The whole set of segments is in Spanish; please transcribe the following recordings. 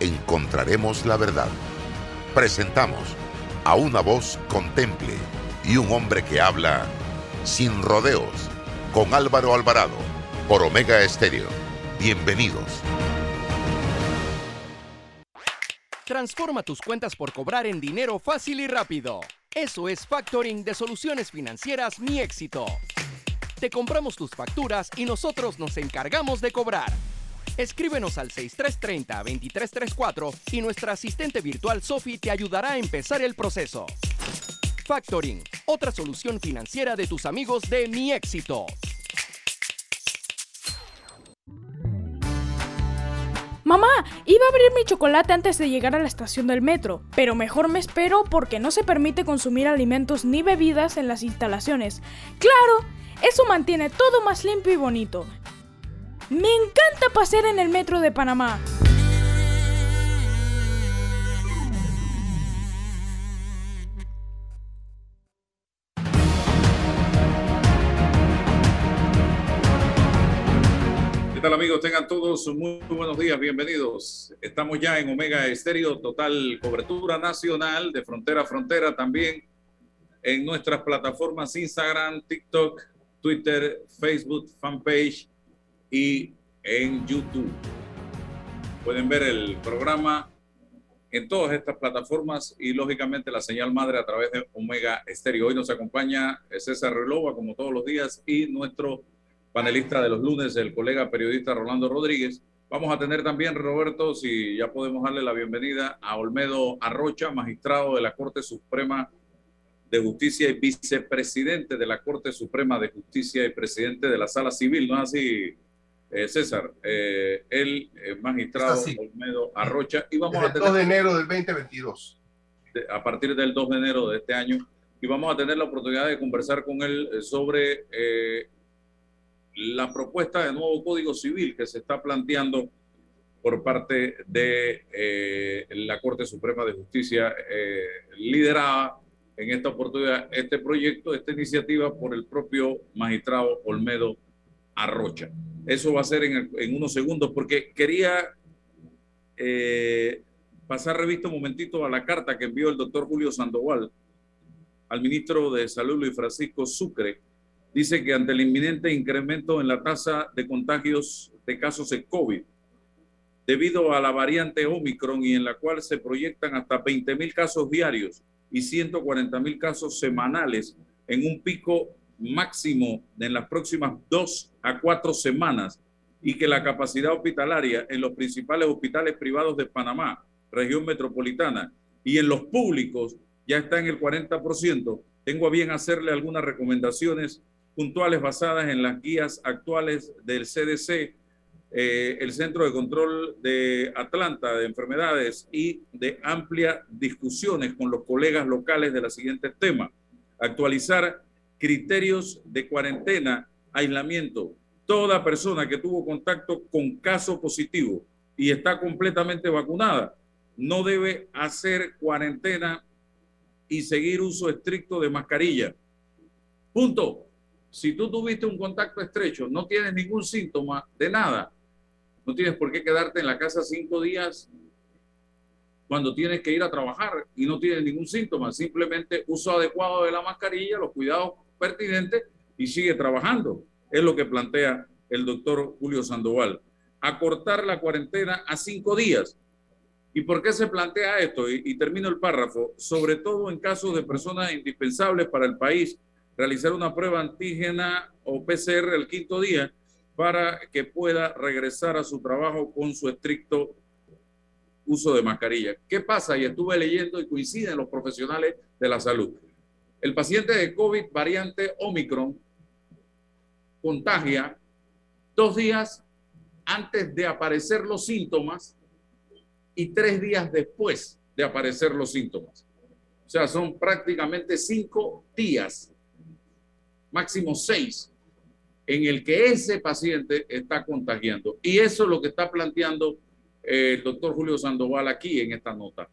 encontraremos la verdad. Presentamos a una voz contemple y un hombre que habla sin rodeos con Álvaro Alvarado por Omega Estéreo. Bienvenidos. Transforma tus cuentas por cobrar en dinero fácil y rápido. Eso es factoring de soluciones financieras Mi Éxito. Te compramos tus facturas y nosotros nos encargamos de cobrar Escríbenos al 6330-2334 y nuestra asistente virtual Sophie te ayudará a empezar el proceso. Factoring, otra solución financiera de tus amigos de Mi Éxito. Mamá, iba a abrir mi chocolate antes de llegar a la estación del metro, pero mejor me espero porque no se permite consumir alimentos ni bebidas en las instalaciones. Claro, eso mantiene todo más limpio y bonito. Me encanta pasear en el metro de Panamá. ¿Qué tal amigos? Tengan todos muy, buenos días, bienvenidos. Estamos ya en Omega Estéreo, total cobertura nacional de frontera a frontera, también en nuestras plataformas Instagram, TikTok, Twitter, Facebook, fanpage y en YouTube. Pueden ver el programa en todas estas plataformas y lógicamente la señal madre a través de Omega Estéreo. Hoy nos acompaña César Relova como todos los días y nuestro panelista de los lunes, el colega periodista Rolando Rodríguez. Vamos a tener también, Roberto, si ya podemos darle la bienvenida a Olmedo Arrocha, magistrado de la Corte Suprema de Justicia y vicepresidente de la Corte Suprema de Justicia y presidente de la Sala Civil, ¿no así, eh, César, eh, el eh, magistrado Olmedo Arrocha. Y vamos a tener, el 2 de enero del 2022. a partir del 2 de enero de este año. Y vamos a tener la oportunidad de conversar con él sobre la propuesta de nuevo Código Civil que se está planteando por parte de la Corte Suprema de Justicia, liderada en esta oportunidad este proyecto, esta iniciativa por el propio magistrado Olmedo Arrocha. Eso va a ser en, unos segundos porque quería eh, pasar revista un momentito a la carta que envió el doctor Julio Sandoval al ministro de Salud Luis Francisco Sucre. Dice que ante el inminente incremento en la tasa de contagios de casos de COVID, debido a la variante Omicron y en la cual se proyectan hasta 20 mil casos diarios y 140 mil casos semanales en un pico máximo en las próximas dos a cuatro semanas y que la capacidad hospitalaria en los principales hospitales privados de Panamá, región metropolitana, y en los públicos ya está en el 40%, tengo a bien hacerle algunas recomendaciones puntuales basadas en las guías actuales del CDC, eh, el Centro de Control de Atlanta de Enfermedades y de amplias discusiones con los colegas locales de los siguientes temas. Actualizar criterios de cuarentena, aislamiento. Toda persona que tuvo contacto con caso positivo y está completamente vacunada no debe hacer cuarentena y seguir uso estricto de mascarilla. Punto. Si tú tuviste un contacto estrecho, no tienes ningún síntoma de nada, no tienes por qué quedarte en la casa cinco días cuando tienes que ir a trabajar y no tienes ningún síntoma, simplemente uso adecuado de la mascarilla, los cuidados pertinente y sigue trabajando. Es lo que plantea el doctor Julio Sandoval. Acortar la cuarentena a cinco días. ¿Y por qué se plantea esto? Y, termino el párrafo. Sobre todo en casos de personas indispensables para el país, realizar una prueba antígena o PCR el quinto día para que pueda regresar a su trabajo con su estricto uso de mascarilla. ¿Qué pasa? Y estuve leyendo y coinciden los profesionales de la salud. El paciente de COVID variante Omicron contagia dos días antes de aparecer los síntomas y tres días después de aparecer los síntomas. O sea, son prácticamente cinco días, máximo seis, en el que ese paciente está contagiando. Y eso es lo que está planteando eh, el doctor Julio Sandoval aquí en esta nota.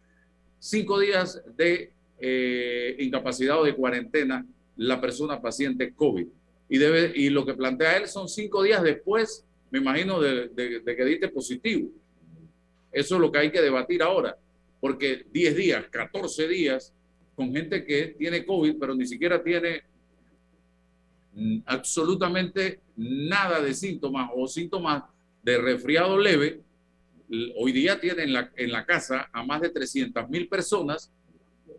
Cinco días de eh, incapacidad o de cuarentena la persona paciente COVID. Y, lo que plantea él son cinco días después, me imagino, de, que diste positivo. Eso es lo que hay que debatir ahora, porque 10 días, 14 días, con gente que tiene COVID, pero ni siquiera tiene absolutamente nada de síntomas o síntomas de resfriado leve, hoy día tienen en la, en la casa a más de 300 mil personas,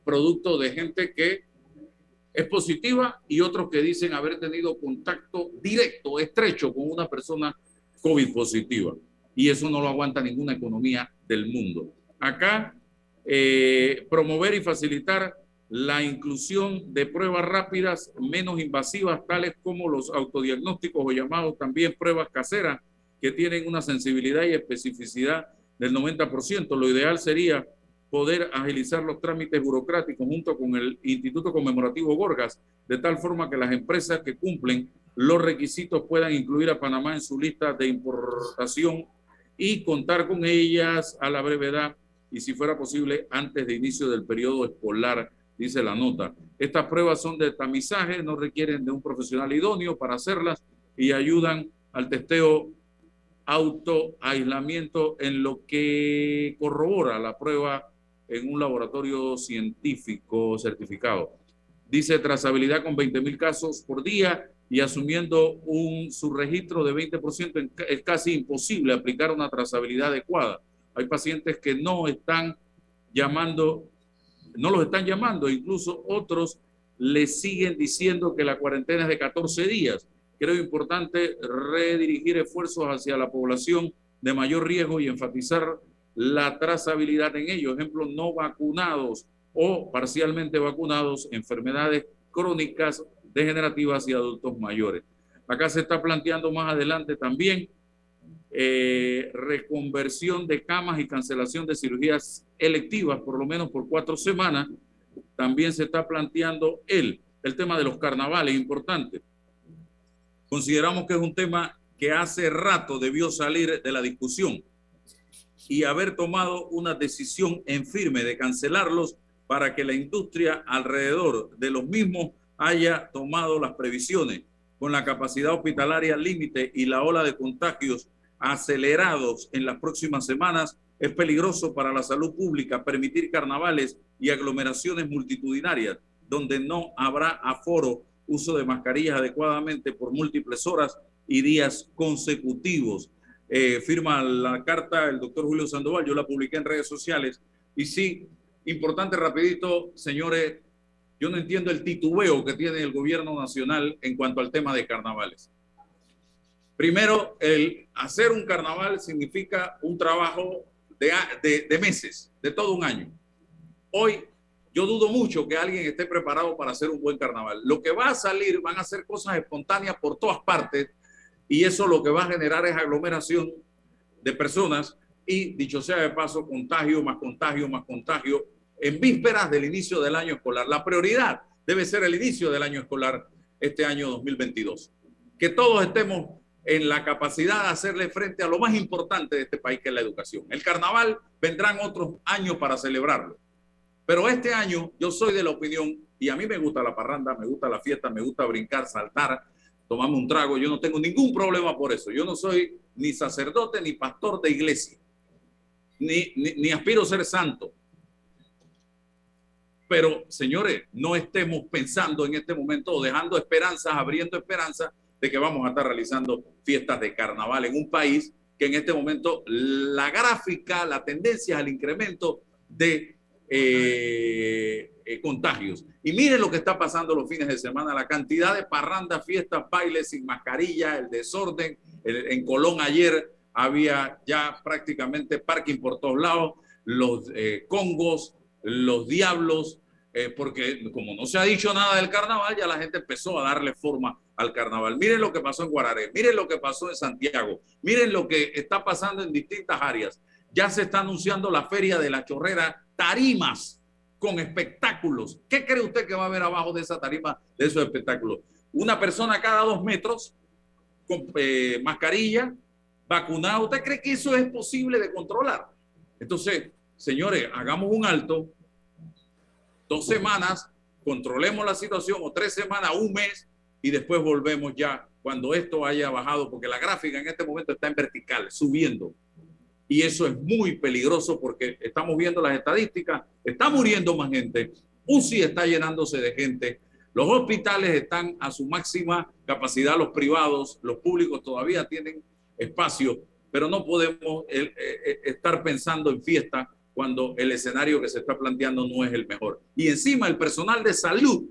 producto de gente que es positiva y otros que dicen haber tenido contacto directo, estrecho con una persona COVID positiva. Y eso no lo aguanta ninguna economía del mundo. Acá, eh, promover y facilitar la inclusión de pruebas rápidas menos invasivas, tales como los autodiagnósticos o llamados también pruebas caseras, que tienen una sensibilidad y especificidad del 90%. Lo ideal sería poder agilizar los trámites burocráticos junto con el Instituto Conmemorativo Gorgas, de tal forma que las empresas que cumplen los requisitos puedan incluir a Panamá en su lista de importación y contar con ellas a la brevedad y si fuera posible antes de inicio del periodo escolar, dice la nota. Estas pruebas son de tamizaje, no requieren de un profesional idóneo para hacerlas y ayudan al testeo autoaislamiento en lo que corrobora la prueba en un laboratorio científico certificado. Dice trazabilidad con 20 mil casos por día y asumiendo un subregistro de 20% es casi imposible aplicar una trazabilidad adecuada. Hay pacientes que no están llamando, no los están llamando, incluso otros les siguen diciendo que la cuarentena es de 14 días creo importante redirigir esfuerzos hacia la población de mayor riesgo y enfatizar la trazabilidad en ellos. Ejemplo, no vacunados o parcialmente vacunados, enfermedades crónicas, degenerativas y adultos mayores. Acá se está planteando más adelante también eh, reconversión de camas y cancelación de cirugías electivas, por lo menos por cuatro semanas. También se está planteando el, el tema de los carnavales, importante Consideramos que es un tema que hace rato debió salir de la discusión y haber tomado una decisión en firme de cancelarlos para que la industria alrededor de los mismos haya tomado las previsiones con la capacidad hospitalaria límite y la ola de contagios acelerados en las próximas semanas, es peligroso para la salud pública permitir carnavales y aglomeraciones multitudinarias donde no habrá aforo uso de mascarillas adecuadamente por múltiples horas y días consecutivos. Eh, firma la carta el doctor Julio Sandoval, yo la publiqué en redes sociales. Y sí, importante rapidito, señores, yo no entiendo el titubeo que tiene el gobierno nacional en cuanto al tema de carnavales. Primero, el hacer un carnaval significa un trabajo de, de, meses, de todo un año. Hoy yo dudo mucho que alguien esté preparado para hacer un buen carnaval. Lo que va a salir van a ser cosas espontáneas por todas partes y eso lo que va a generar es aglomeración de personas y, dicho sea de paso, contagio más contagio más contagio en vísperas del inicio del año escolar. La prioridad debe ser el inicio del año escolar este año 2022. Que todos estemos en la capacidad de hacerle frente a lo más importante de este país, que es la educación. El carnaval vendrán otros años para celebrarlo pero este año yo soy de la opinión, y a mí me gusta la parranda, me gusta la fiesta, me gusta brincar, saltar, tomarme un trago, yo no tengo ningún problema por eso. Yo no soy ni sacerdote ni pastor de iglesia, ni, ni, aspiro a ser santo. Pero, señores, no estemos pensando en este momento o dejando esperanzas, abriendo esperanzas de que vamos a estar realizando fiestas de carnaval en un país que en este momento la gráfica, la tendencia al incremento de eh, eh, contagios. Y miren lo que está pasando los fines de semana, la cantidad de parrandas, fiestas, bailes sin mascarilla, el desorden. en Colón ayer había ya prácticamente parking por todos lados, los eh, congos, los diablos, porque como no se ha dicho nada del carnaval, ya la gente empezó a darle forma al carnaval. Miren lo que pasó en Guararé, miren lo que pasó en Santiago, miren lo que está pasando en distintas áreas Ya se está anunciando la feria de la chorrera, tarimas con espectáculos. ¿Qué cree usted que va a haber abajo de esa tarima, de esos espectáculos? Una persona cada dos metros con eh, mascarilla, vacunado. ¿Usted cree que eso es posible de controlar? Entonces, señores, hagamos un alto, dos semanas, controlemos la situación, o tres semanas, un mes, y después volvemos ya cuando esto haya bajado, porque la gráfica en este momento está en vertical, subiendo. Y eso es muy peligroso porque estamos viendo las estadísticas, está muriendo más gente, UCI está llenándose de gente, los hospitales están a su máxima capacidad, los privados, los públicos todavía tienen espacio, pero no podemos eh, eh, estar pensando en fiesta cuando el escenario que se está planteando no es el mejor. Y encima el personal de salud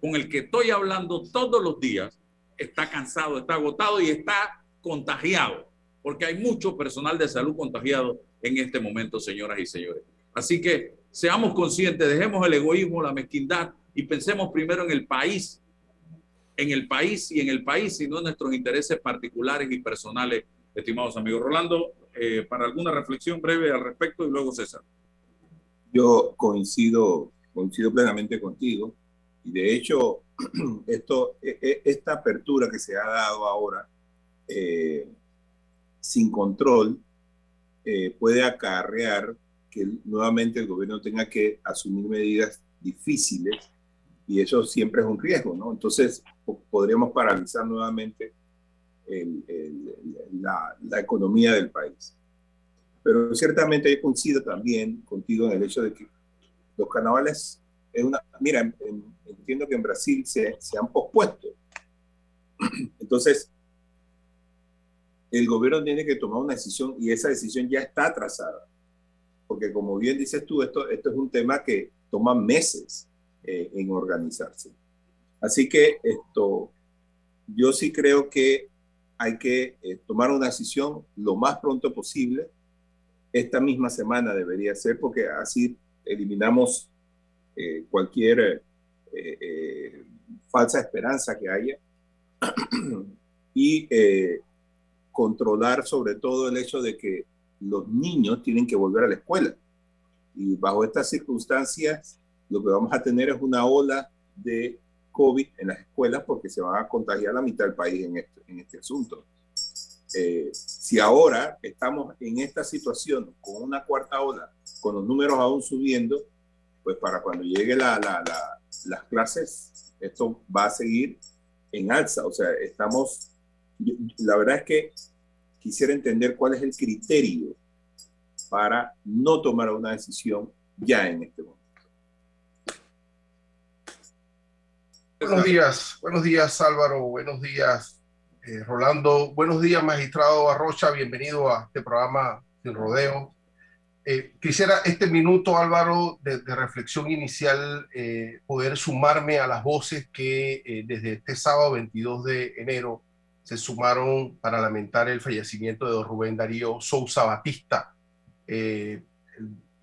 con el que estoy hablando todos los días está cansado, está agotado y está contagiado, porque hay mucho personal de salud contagiado en este momento, señoras y señores. Así que seamos conscientes, dejemos el egoísmo, la mezquindad y pensemos primero en el país, en el país y en el país, y no en nuestros intereses particulares y personales, estimados amigos. Rolando, eh, para alguna reflexión breve al respecto y luego César. Yo coincido, coincido plenamente contigo y de hecho esto, e, e, esta apertura que se ha dado ahora eh, sin control eh, puede acarrear que nuevamente el gobierno tenga que asumir medidas difíciles y eso siempre es un riesgo, ¿no? Entonces podríamos paralizar nuevamente la, economía del país. Pero ciertamente yo coincido también contigo en el hecho de que los carnavales es una... Mira, entiendo que en Brasil se, se han pospuesto. Entonces, el gobierno tiene que tomar una decisión y esa decisión ya está atrasada. Porque como bien dices tú, esto, esto es un tema que toma meses eh, en organizarse. Así que esto, yo sí creo que hay que eh, tomar una decisión lo más pronto posible. Esta misma semana debería ser porque así eliminamos eh, cualquier falsa esperanza que haya y controlar sobre todo el hecho de que los niños tienen que volver a la escuela. Y bajo estas circunstancias, lo que vamos a tener es una ola de COVID en las escuelas porque se van a contagiar la mitad del país en este, en este asunto. Eh, si ahora estamos en esta situación con una cuarta ola, con los números aún subiendo, pues para cuando llegue la, la, las clases, esto va a seguir en alza. O sea, estamos, la verdad es que quisiera entender cuál es el criterio para no tomar una decisión ya en este momento. Buenos días, buenos días Álvaro, buenos días eh, Rolando, buenos días magistrado Arrocha, bienvenido a este programa de rodeo. Eh, quisiera este minuto Álvaro de, reflexión inicial eh, poder sumarme a las voces que desde este sábado 22 de enero se sumaron para lamentar el fallecimiento de don Rubén Darío Sousa Batista.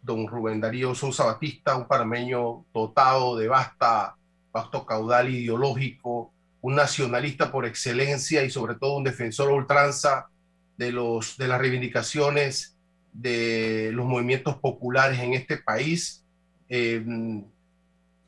don Rubén Darío Sousa Batista, un parameño dotado de vasta vasto caudal ideológico, un nacionalista por excelencia y sobre todo un defensor ultranza de, los, de las reivindicaciones de los movimientos populares en este país. Eh,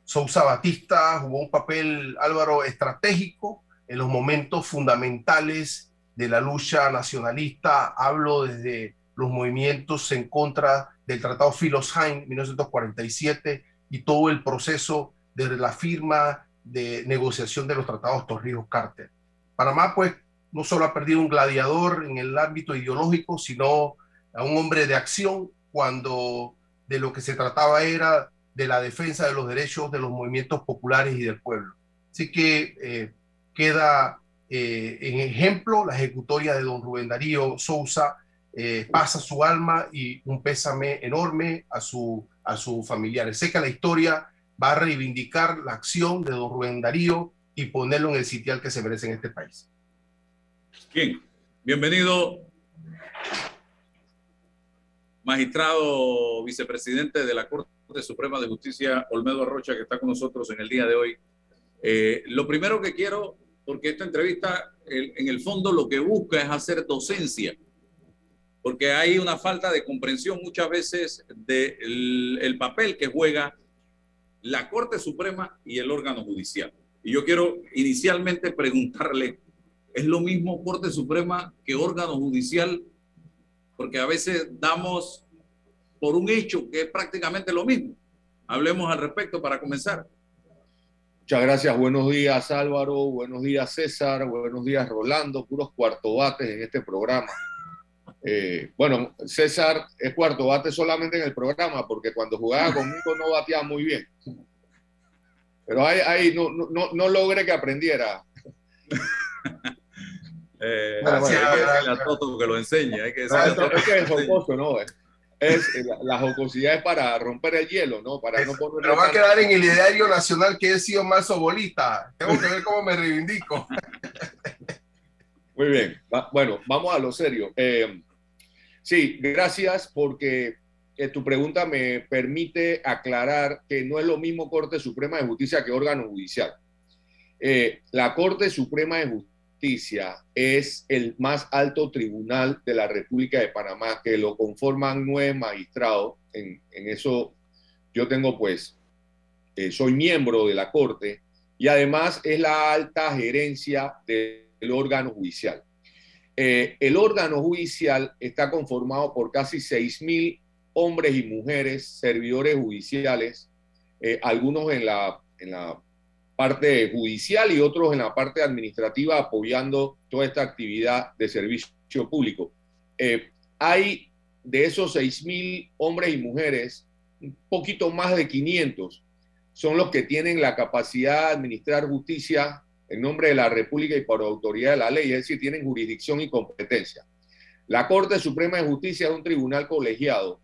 Sousa Batista jugó un papel, Álvaro, estratégico en los momentos fundamentales de la lucha nacionalista. Hablo desde los movimientos en contra del Tratado Philos-Hain 1947 y todo el proceso desde la firma de negociación de los tratados Torrijos-Carter. Panamá, pues, no solo ha perdido un gladiador en el ámbito ideológico, sino a un hombre de acción cuando de lo que se trataba era de la defensa de los derechos de los movimientos populares y del pueblo. Así que eh, queda eh, en ejemplo la ejecutoria de don Rubén Darío Sousa, eh, pasa su alma y un pésame enorme a, su, a sus familiares. Sé que la historia va a reivindicar la acción de don Rubén Darío y ponerlo en el sitial que se merece en este país. Bien, bienvenido, magistrado vicepresidente de la Corte Suprema de Justicia, Olmedo Arrocha, que está con nosotros en el día de hoy. Eh, lo primero que quiero, porque esta entrevista en el fondo lo que busca es hacer docencia porque hay una falta de comprensión muchas veces del el papel que juega la Corte Suprema y el órgano judicial. Y yo quiero inicialmente preguntarle, ¿es lo mismo Corte Suprema que órgano judicial? Porque a veces damos por un hecho que es prácticamente lo mismo. Hablemos al respecto para comenzar. Muchas gracias. Buenos días Álvaro, buenos días César, buenos días Rolando, puros cuartobates en este programa. Eh, bueno, César es cuarto bate solamente en el programa, porque cuando jugaba conmigo no bateaba muy bien. Pero ahí, ahí no, no, no, logré que aprendiera. eh, bueno, bueno, hay que Toto que lo enseñe. Hay que, no, es que es jocoso, ¿no? Es, la, la, jocosidad es para romper el hielo, ¿no? Para no poner Pero va a quedar en el ideario nacional que he sido más obolista. Tengo que ver cómo me reivindico. Muy bien. Va, bueno, vamos a lo serio. Eh, Sí, gracias porque eh, tu pregunta me permite aclarar que no es lo mismo Corte Suprema de Justicia que órgano judicial. Eh, la Corte Suprema de Justicia es el más alto tribunal de la República de Panamá, que lo conforman nueve magistrados. En, eso yo tengo pues, eh, soy miembro de la Corte y además es la alta gerencia del órgano judicial. Eh, el órgano judicial está conformado por casi 6.000 hombres y mujeres, servidores judiciales, eh, algunos en en la parte judicial y otros en la parte administrativa apoyando toda esta actividad de servicio público. Eh, hay de esos 6.000 hombres y mujeres, un poquito más de 500 son los que tienen la capacidad de administrar justicia en nombre de la República y por autoridad de la ley, es decir, tienen jurisdicción y competencia. La Corte Suprema de Justicia es un tribunal colegiado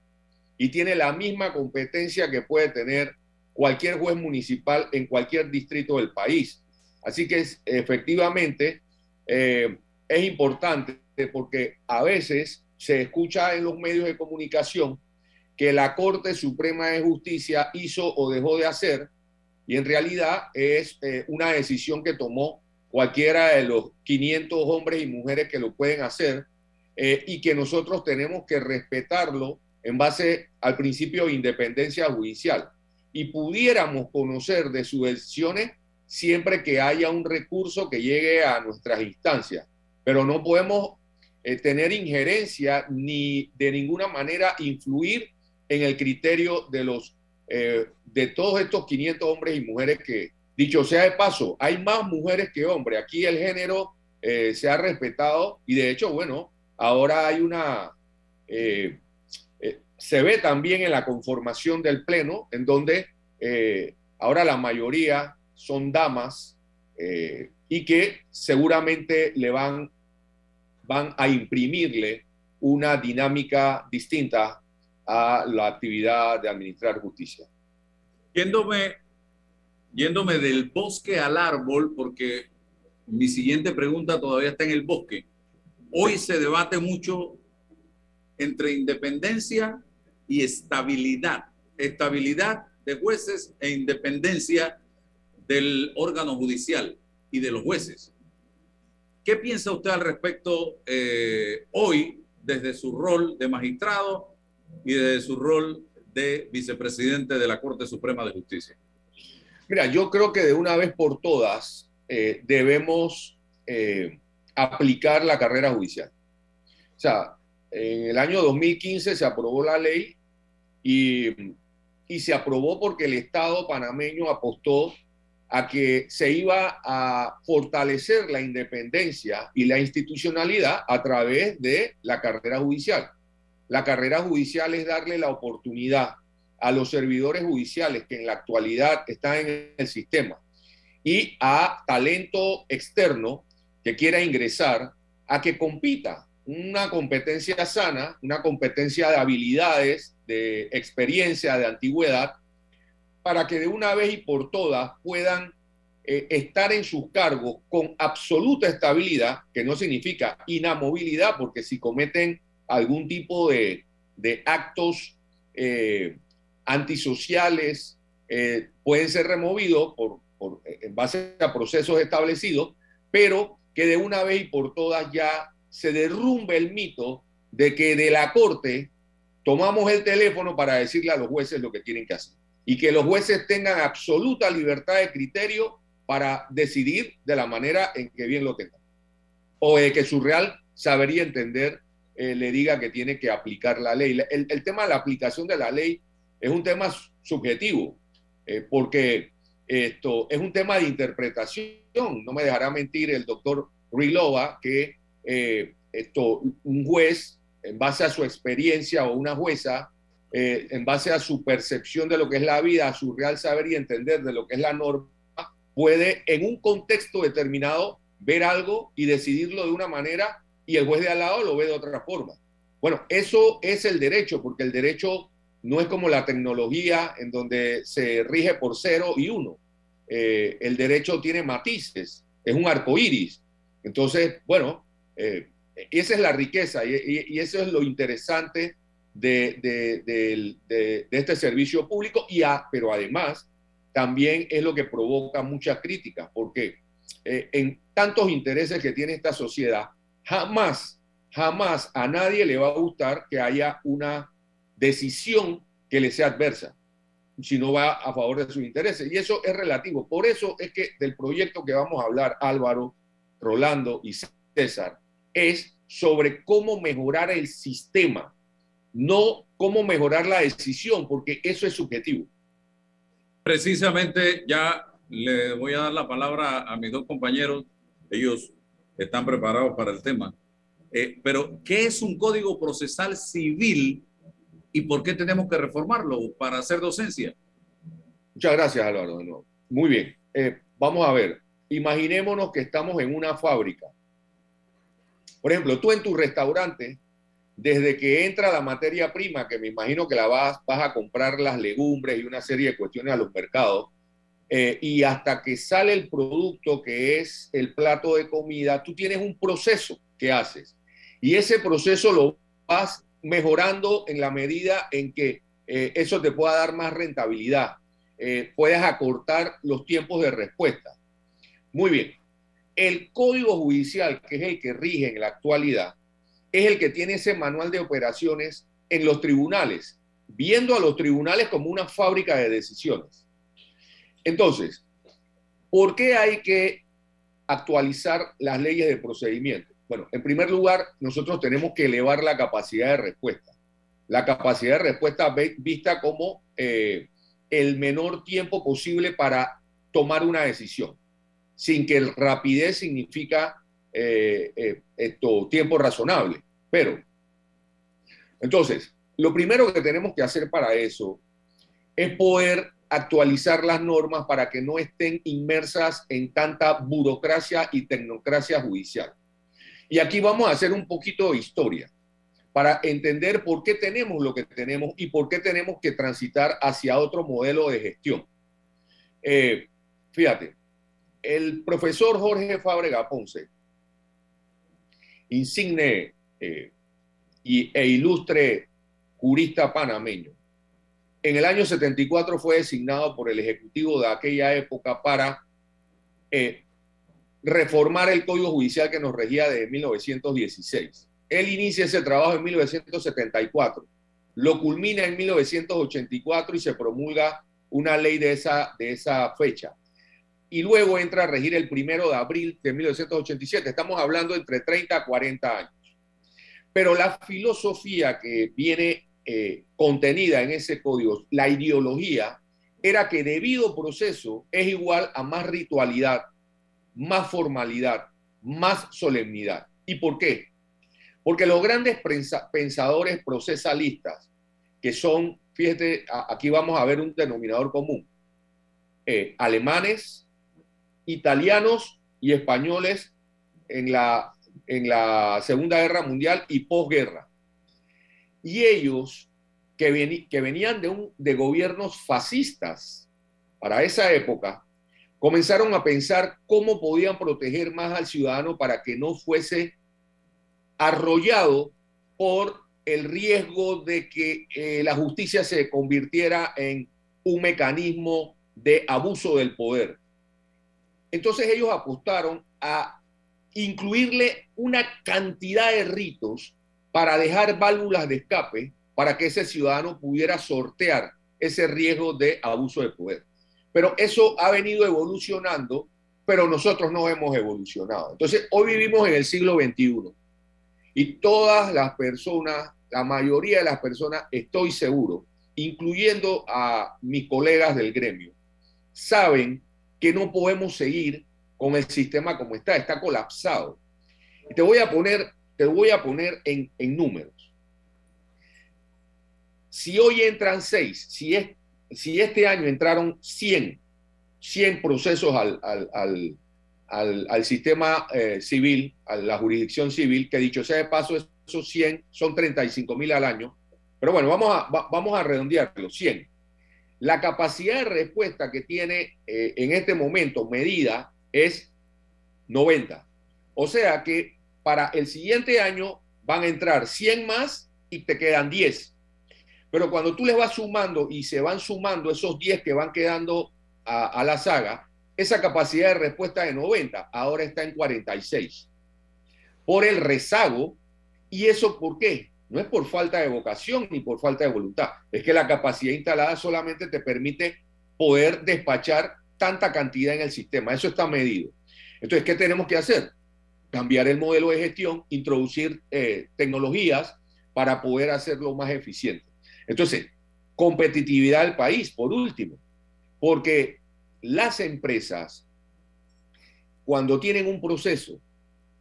y tiene la misma competencia que puede tener cualquier juez municipal en cualquier distrito del país. Así que es, efectivamente eh, es importante porque a veces se escucha en los medios de comunicación que la Corte Suprema de Justicia hizo o dejó de hacer y en realidad es eh, una decisión que tomó cualquiera de los 500 hombres y mujeres que lo pueden hacer eh, y que nosotros tenemos que respetarlo en base al principio de independencia judicial. Y pudiéramos conocer de sus decisiones siempre que haya un recurso que llegue a nuestras instancias, pero no podemos eh, tener injerencia ni de ninguna manera influir en el criterio de los eh, de todos estos 500 hombres y mujeres que, dicho sea de paso, hay más mujeres que hombres. Aquí el género eh, se ha respetado y de hecho, bueno, ahora hay una, se ve también en la conformación del Pleno, en donde ahora la mayoría son damas y que seguramente le van, van a imprimirle una dinámica distinta a la actividad de administrar justicia. Yéndome, yéndome del bosque al árbol, porque mi siguiente pregunta todavía está en el bosque. Hoy se debate mucho entre independencia y estabilidad. Estabilidad de jueces e independencia del órgano judicial y de los jueces. ¿Qué piensa usted al respecto eh, hoy desde su rol de magistrado y de su rol de vicepresidente de la Corte Suprema de Justicia? Mira, yo creo que de una vez por todas eh, debemos eh, aplicar la carrera judicial. O sea, en el año 2015 se aprobó la ley y, se aprobó porque el Estado panameño apostó a que se iba a fortalecer la independencia y la institucionalidad a través de la carrera judicial. La carrera judicial es darle la oportunidad a los servidores judiciales que en la actualidad están en el sistema y a talento externo que quiera ingresar a que compita una competencia sana, una competencia de habilidades, de experiencia, de antigüedad, para que de una vez y por todas puedan eh, estar en sus cargos con absoluta estabilidad, que no significa inamovilidad, porque si cometen algún tipo de, actos eh, antisociales eh, pueden ser removidos por, en base a procesos establecidos, pero que de una vez y por todas ya se derrumbe el mito de que de la Corte tomamos el teléfono para decirle a los jueces lo que tienen que hacer y que los jueces tengan absoluta libertad de criterio para decidir de la manera en que bien lo tengan. O de que su real sabería entender eh, le diga que tiene que aplicar la ley. El, tema de la aplicación de la ley es un tema subjetivo, eh, porque esto es un tema de interpretación. No me dejará mentir el doctor Rilova que eh, esto, un juez, en base a su experiencia, o una jueza, en base a su percepción de lo que es la vida, a su real saber y entender de lo que es la norma, puede en un contexto determinado ver algo y decidirlo de una manera y el juez de al lado lo ve de otra forma. Bueno, eso es el derecho, porque el derecho no es como la tecnología en donde se rige por cero y uno. Eh, el derecho tiene matices, es un arco iris. Entonces, bueno, eh, esa es la riqueza y, eso es lo interesante de, este servicio público, y pero además también es lo que provoca muchas críticas, porque eh, en tantos intereses que tiene esta sociedad, jamás, jamás a nadie le va a gustar que haya una decisión que le sea adversa, si no va a favor de sus intereses. Y eso es relativo. Por eso es que del proyecto que vamos a hablar, Álvaro, Rolando y César, es sobre cómo mejorar el sistema, no cómo mejorar la decisión, porque eso es subjetivo. Precisamente ya le voy a dar la palabra a mis dos compañeros. Ellos están preparados para el tema. Eh, pero, ¿qué es un código procesal civil y por qué tenemos que reformarlo para hacer docencia? Muchas gracias, Álvaro. Muy bien. Eh, vamos a ver. Imaginémonos que estamos en una fábrica. Por ejemplo, tú en tu restaurante, desde que entra la materia prima, que me imagino que la vas, a comprar las legumbres y una serie de cuestiones a los mercados, eh, y hasta que sale el producto que es el plato de comida, tú tienes un proceso que haces. Y ese proceso lo vas mejorando en la medida en que eh, eso te pueda dar más rentabilidad. Eh, puedes acortar los tiempos de respuesta. Muy bien. El código judicial, que es el que rige en la actualidad, es el que tiene ese manual de operaciones en los tribunales, viendo a los tribunales como una fábrica de decisiones. Entonces, ¿por qué hay que actualizar las leyes de procedimiento? Bueno, en primer lugar, nosotros tenemos que elevar la capacidad de respuesta. La capacidad de respuesta vista como eh, el menor tiempo posible para tomar una decisión, sin que el rapidez significa eh, eh, esto, tiempo razonable. Pero, entonces, lo primero que tenemos que hacer para eso es poder actualizar las normas para que no estén inmersas en tanta burocracia y tecnocracia judicial. Y aquí vamos a hacer un poquito de historia para entender por qué tenemos lo que tenemos y por qué tenemos que transitar hacia otro modelo de gestión. Eh, fíjate, el profesor Jorge Fábrega Ponce, insigne eh, e ilustre jurista panameño, en el año 74 fue designado por el Ejecutivo de aquella época para eh, reformar el Código Judicial que nos regía desde 1916. Él inicia ese trabajo en 1974, lo culmina en 1984 y se promulga una ley de esa, de esa fecha. Y luego entra a regir el primero de abril de 1987. Estamos hablando entre 30 a 40 años. Pero la filosofía que viene eh, contenida en ese código, la ideología, era que debido proceso es igual a más ritualidad, más formalidad, más solemnidad. ¿Y por qué? Porque los grandes pensadores procesalistas, que son, fíjate, aquí vamos a ver un denominador común, eh, alemanes, italianos y españoles en la, en la Segunda Guerra Mundial y posguerra y ellos, que, venían de, un, de gobiernos fascistas para esa época, comenzaron a pensar cómo podían proteger más al ciudadano para que no fuese arrollado por el riesgo de que eh, la justicia se convirtiera en un mecanismo de abuso del poder. Entonces ellos apostaron a incluirle una cantidad de ritos para dejar válvulas de escape para que ese ciudadano pudiera sortear ese riesgo de abuso de poder. Pero eso ha venido evolucionando, pero nosotros no hemos evolucionado. Entonces, hoy vivimos en el siglo XXI y todas las personas, la mayoría de las personas, estoy seguro, incluyendo a mis colegas del gremio, saben que no podemos seguir con el sistema como está, está colapsado. Te voy a poner, te voy a poner en, números. Si hoy entran seis, si, es, si este año entraron 100, 100 procesos al, al, sistema eh, civil, a la jurisdicción civil, que dicho sea de paso, esos 100 son 35 mil al año. Pero bueno, vamos a, vamos a redondearlo, 100. La capacidad de respuesta que tiene eh, en este momento medida es 90. O sea que para el siguiente año van a entrar 100 más y te quedan 10. Pero cuando tú les vas sumando y se van sumando esos 10 que van quedando a, a la saga, esa capacidad de respuesta de 90 ahora está en 46. Por el rezago, ¿y eso por qué? No es por falta de vocación ni por falta de voluntad, es que la capacidad instalada solamente te permite poder despachar tanta cantidad en el sistema. Eso está medido. Entonces, ¿qué tenemos que hacer? Cambiar el modelo de gestión, introducir eh, tecnologías para poder hacerlo más eficiente. Entonces, competitividad del país, por último, porque las empresas, cuando tienen un proceso,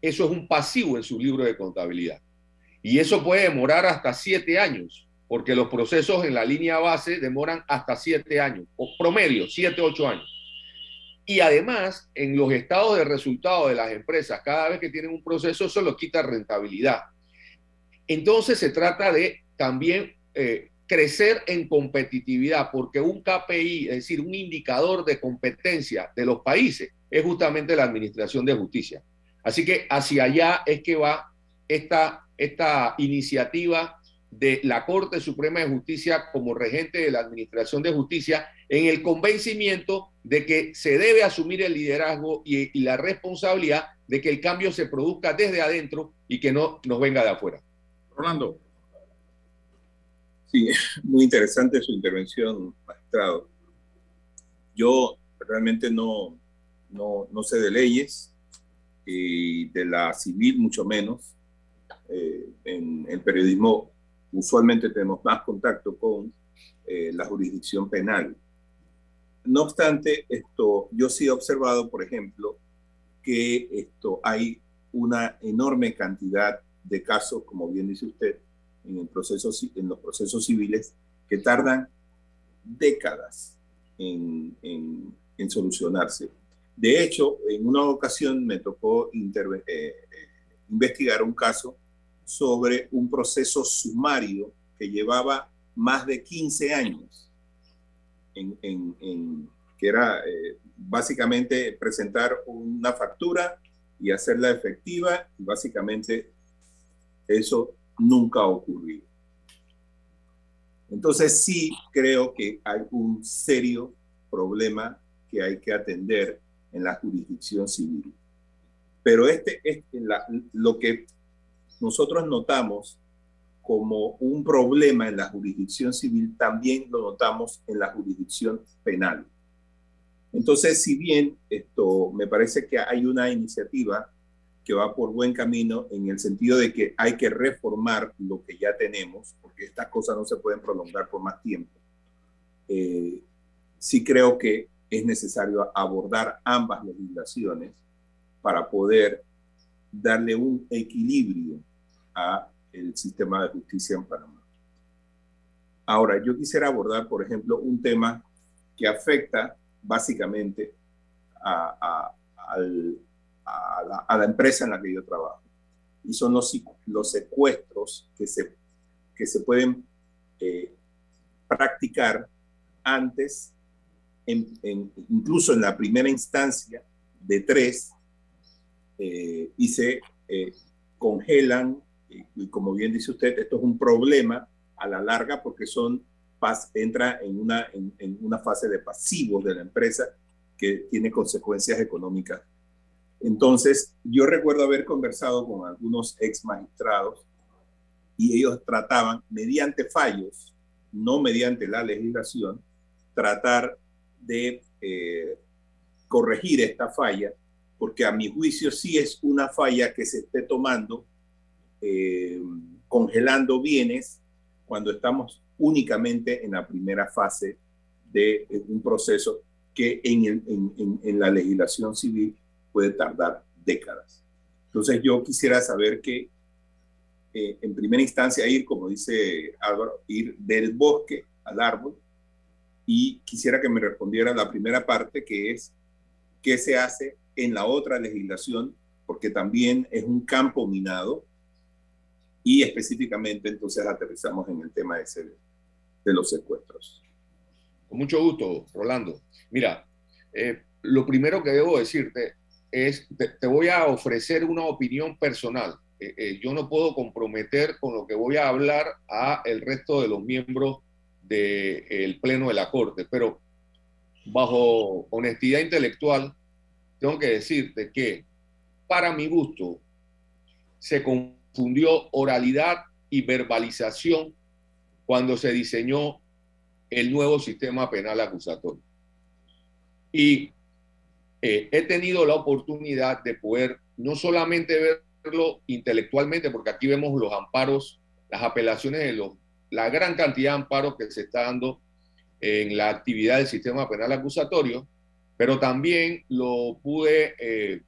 eso es un pasivo en su libro de contabilidad. Y eso puede demorar hasta siete años, porque los procesos en la línea base demoran hasta siete años, o promedio, siete, ocho años. Y además, en los estados de resultado de las empresas, cada vez que tienen un proceso, eso lo quita rentabilidad. Entonces se trata de también eh, crecer en competitividad, porque un KPI, es decir, un indicador de competencia de los países, es justamente la Administración de Justicia. Así que hacia allá es que va esta, esta iniciativa de la Corte Suprema de Justicia como regente de la Administración de Justicia en el convencimiento de que se debe asumir el liderazgo y, la responsabilidad de que el cambio se produzca desde adentro y que no nos venga de afuera. Rolando. Sí, muy interesante su intervención, magistrado. Yo realmente no, no, no sé de leyes y de la civil mucho menos. Eh, en el periodismo usualmente tenemos más contacto con eh, la jurisdicción penal. No obstante, esto, yo sí he observado, por ejemplo, que esto, hay una enorme cantidad de casos, como bien dice usted, en, el proceso, en los procesos civiles que tardan décadas en, en, solucionarse. De hecho, en una ocasión me tocó eh, eh, investigar un caso sobre un proceso sumario que llevaba más de 15 años, en, que era eh, básicamente presentar una factura y hacerla efectiva, y básicamente eso nunca ha ocurrido. Entonces sí creo que hay un serio problema que hay que atender en la jurisdicción civil. Pero este es lo que nosotros notamos como un problema en la jurisdicción civil, también lo notamos en la jurisdicción penal. Entonces, si bien esto me parece que hay una iniciativa que va por buen camino en el sentido de que hay que reformar lo que ya tenemos, porque estas cosas no se pueden prolongar por más tiempo. Eh, sí creo que es necesario abordar ambas legislaciones para poder darle un equilibrio a el sistema de justicia en Panamá. Ahora, yo quisiera abordar, por ejemplo, un tema que afecta básicamente a, la, empresa en la que yo trabajo, y son los, los secuestros que se, que se pueden eh, practicar antes, incluso en la primera instancia de tres, eh, y se eh, congelan, y, como bien dice usted, esto es un problema a la larga porque son entra en una, en, una fase de pasivos de la empresa que tiene consecuencias económicas. Entonces, yo recuerdo haber conversado con algunos ex magistrados y ellos trataban, mediante fallos, no mediante la legislación, tratar de eh, corregir esta falla, porque a mi juicio sí es una falla que se esté tomando, eh, congelando bienes cuando estamos únicamente en la primera fase de un proceso que en, la legislación civil puede tardar décadas. Entonces yo quisiera saber que eh, en primera instancia ir, como dice Álvaro, ir del bosque al árbol y quisiera que me respondiera la primera parte que es qué se hace en la otra legislación porque también es un campo minado y específicamente entonces aterrizamos en el tema ese de los secuestros. Con mucho gusto, Rolando. Mira, eh, lo primero que debo decirte es, te, voy a ofrecer una opinión personal. Eh, eh, yo no puedo comprometer con lo que voy a hablar a el resto de los miembros del Pleno de la Corte, pero bajo honestidad intelectual, tengo que decirte que para mi gusto se confundió oralidad y verbalización cuando se diseñó el nuevo sistema penal acusatorio. Y eh, he tenido la oportunidad de poder no solamente verlo intelectualmente, porque aquí vemos los amparos, las apelaciones de los, la gran cantidad de amparos que se está dando en la actividad del sistema penal acusatorio, pero también lo pude eh,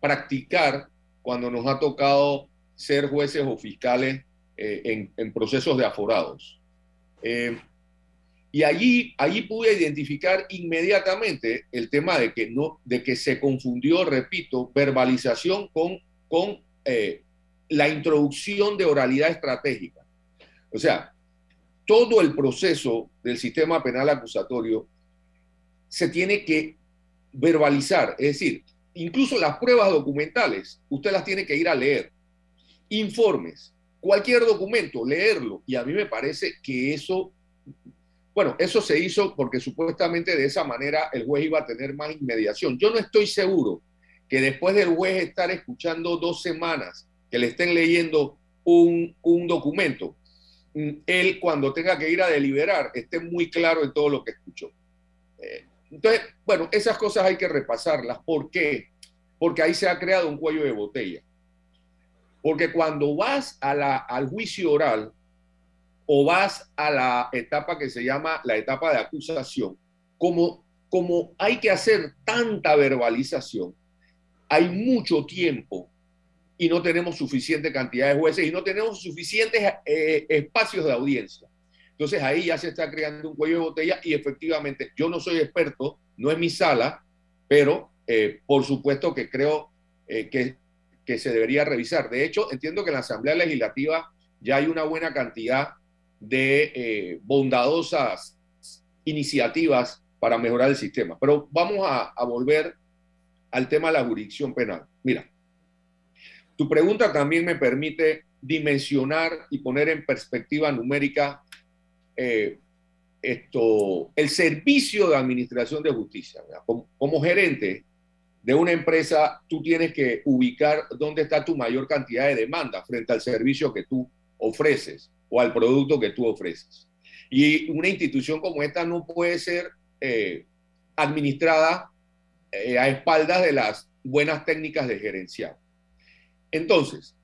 practicar cuando nos ha tocado ser jueces o fiscales eh, en, procesos de aforados. Y allí, allí pude identificar inmediatamente el tema de que, no, de que se confundió, repito, verbalización con, con eh, la introducción de oralidad estratégica. O sea, todo el proceso del sistema penal acusatorio se tiene que verbalizar, es decir, incluso las pruebas documentales, usted las tiene que ir a leer, informes, cualquier documento, leerlo, y a mí me parece que eso bueno, eso se hizo porque supuestamente de esa manera el juez iba a tener más inmediación. Yo no estoy seguro que después del juez estar escuchando dos semanas que le estén leyendo un, documento, mm, él cuando tenga que ir a deliberar esté muy claro en todo lo que escuchó. Eh, entonces, bueno, esas cosas hay que repasarlas. ¿Por qué? Porque ahí se ha creado un cuello de botella. Porque cuando vas a la, al juicio oral, o vas a la etapa que se llama la etapa de acusación, como, como hay que hacer tanta verbalización, hay mucho tiempo y no tenemos suficiente cantidad de jueces y no tenemos suficientes eh, espacios de audiencia. Entonces ahí ya se está creando un cuello de botella y efectivamente yo no soy experto, no es mi sala, pero eh, por supuesto que creo eh, que, que se debería revisar. De hecho, entiendo que en la Asamblea Legislativa ya hay una buena cantidad de eh, bondadosas iniciativas para mejorar el sistema. Pero vamos a, volver al tema de la jurisdicción penal. Mira, tu pregunta también me permite dimensionar y poner en perspectiva numérica eh, esto, el servicio de administración de justicia. como, gerente de una empresa, tú tienes que ubicar dónde está tu mayor cantidad de demanda frente al servicio que tú ofreces o al producto que tú ofreces. Y una institución como esta no puede ser eh, administrada eh, a espaldas de las buenas técnicas de gerencial. Entonces,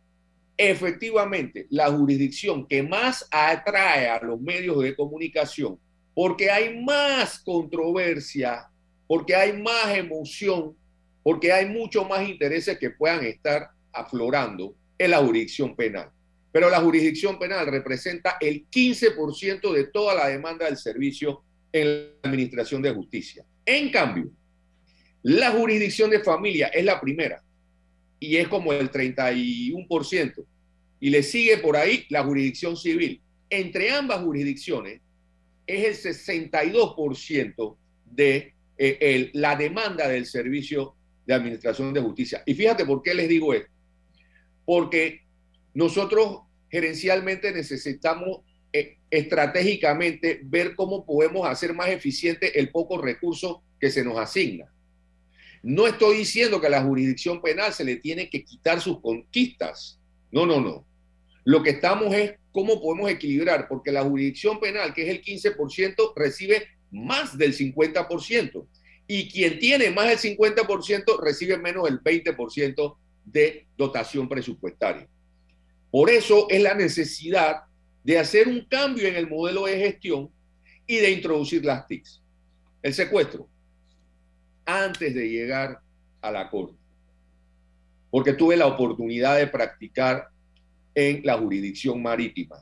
efectivamente, la jurisdicción que más atrae a los medios de comunicación, porque hay más controversia, porque hay más emoción, porque hay mucho más intereses que puedan estar aflorando, es la jurisdicción penal pero la jurisdicción penal representa el 15% de toda la demanda del servicio en la Administración de Justicia. En cambio, la jurisdicción de familia es la primera y es como el 31%. Y le sigue por ahí la jurisdicción civil. Entre ambas jurisdicciones es el 62% de eh, la demanda del servicio de administración de justicia. Y fíjate por qué les digo esto. Porque nosotros gerencialmente necesitamos eh, estratégicamente ver cómo podemos hacer más eficiente el poco recurso que se nos asigna. No estoy diciendo que a la jurisdicción penal se le tiene que quitar sus conquistas. No, no, no. Lo que estamos es cómo podemos equilibrar, porque la jurisdicción penal, que es el 15%, recibe más del 50%. Y quien tiene más del 50% recibe menos del 20% de dotación presupuestaria. Por eso es la necesidad de hacer un cambio en el modelo de gestión y de introducir las TICs. El secuestro, antes de llegar a la corte, porque tuve la oportunidad de practicar en la jurisdicción marítima.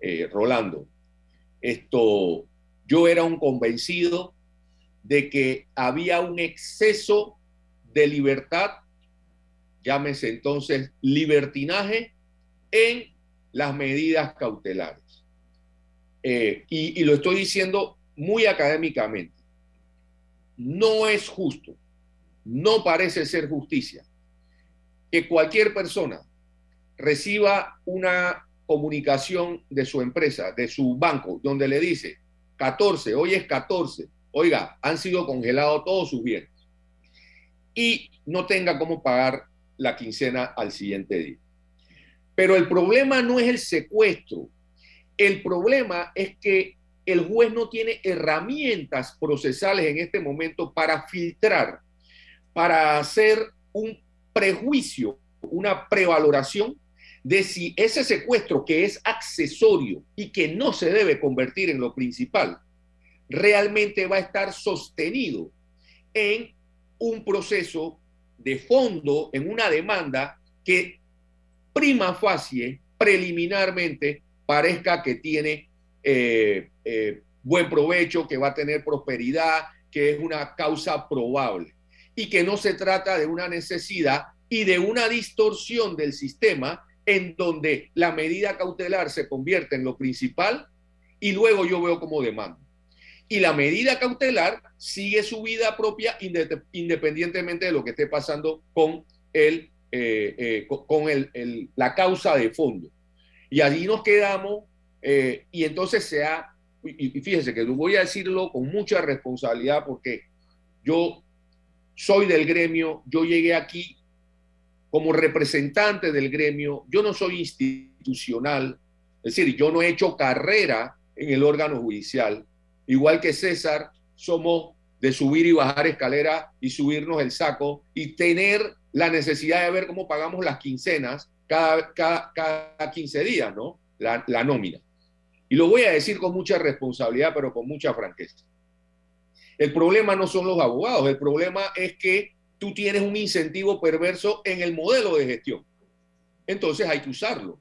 Eh, Rolando, esto, yo era un convencido de que había un exceso de libertad, llámese entonces libertinaje, en las medidas cautelares. Eh, y, y lo estoy diciendo muy académicamente. No es justo, no parece ser justicia que cualquier persona reciba una comunicación de su empresa, de su banco, donde le dice 14, hoy es 14, oiga, han sido congelados todos sus bienes. Y no tenga cómo pagar la quincena al siguiente día. Pero el problema no es el secuestro, el problema es que el juez no tiene herramientas procesales en este momento para filtrar, para hacer un prejuicio, una prevaloración de si ese secuestro que es accesorio y que no se debe convertir en lo principal, realmente va a estar sostenido en un proceso de fondo, en una demanda que prima facie, preliminarmente, parezca que tiene eh, eh, buen provecho, que va a tener prosperidad, que es una causa probable y que no se trata de una necesidad y de una distorsión del sistema en donde la medida cautelar se convierte en lo principal y luego yo veo como demanda. Y la medida cautelar sigue su vida propia independientemente de lo que esté pasando con, el, eh, con el, la causa de fondo. Y allí nos quedamos eh, y entonces se ha, y, fíjense que voy a decirlo con mucha responsabilidad porque yo soy del gremio, yo llegué aquí como representante del gremio, yo no soy institucional, es decir, yo no he hecho carrera en el órgano judicial, igual que César, somos de subir y bajar escalera y subirnos el saco y tener la necesidad de ver cómo pagamos las quincenas cada, cada, cada 15 días, ¿no? La, la nómina. Y lo voy a decir con mucha responsabilidad, pero con mucha franqueza. El problema no son los abogados, el problema es que tú tienes un incentivo perverso en el modelo de gestión. Entonces hay que usarlo.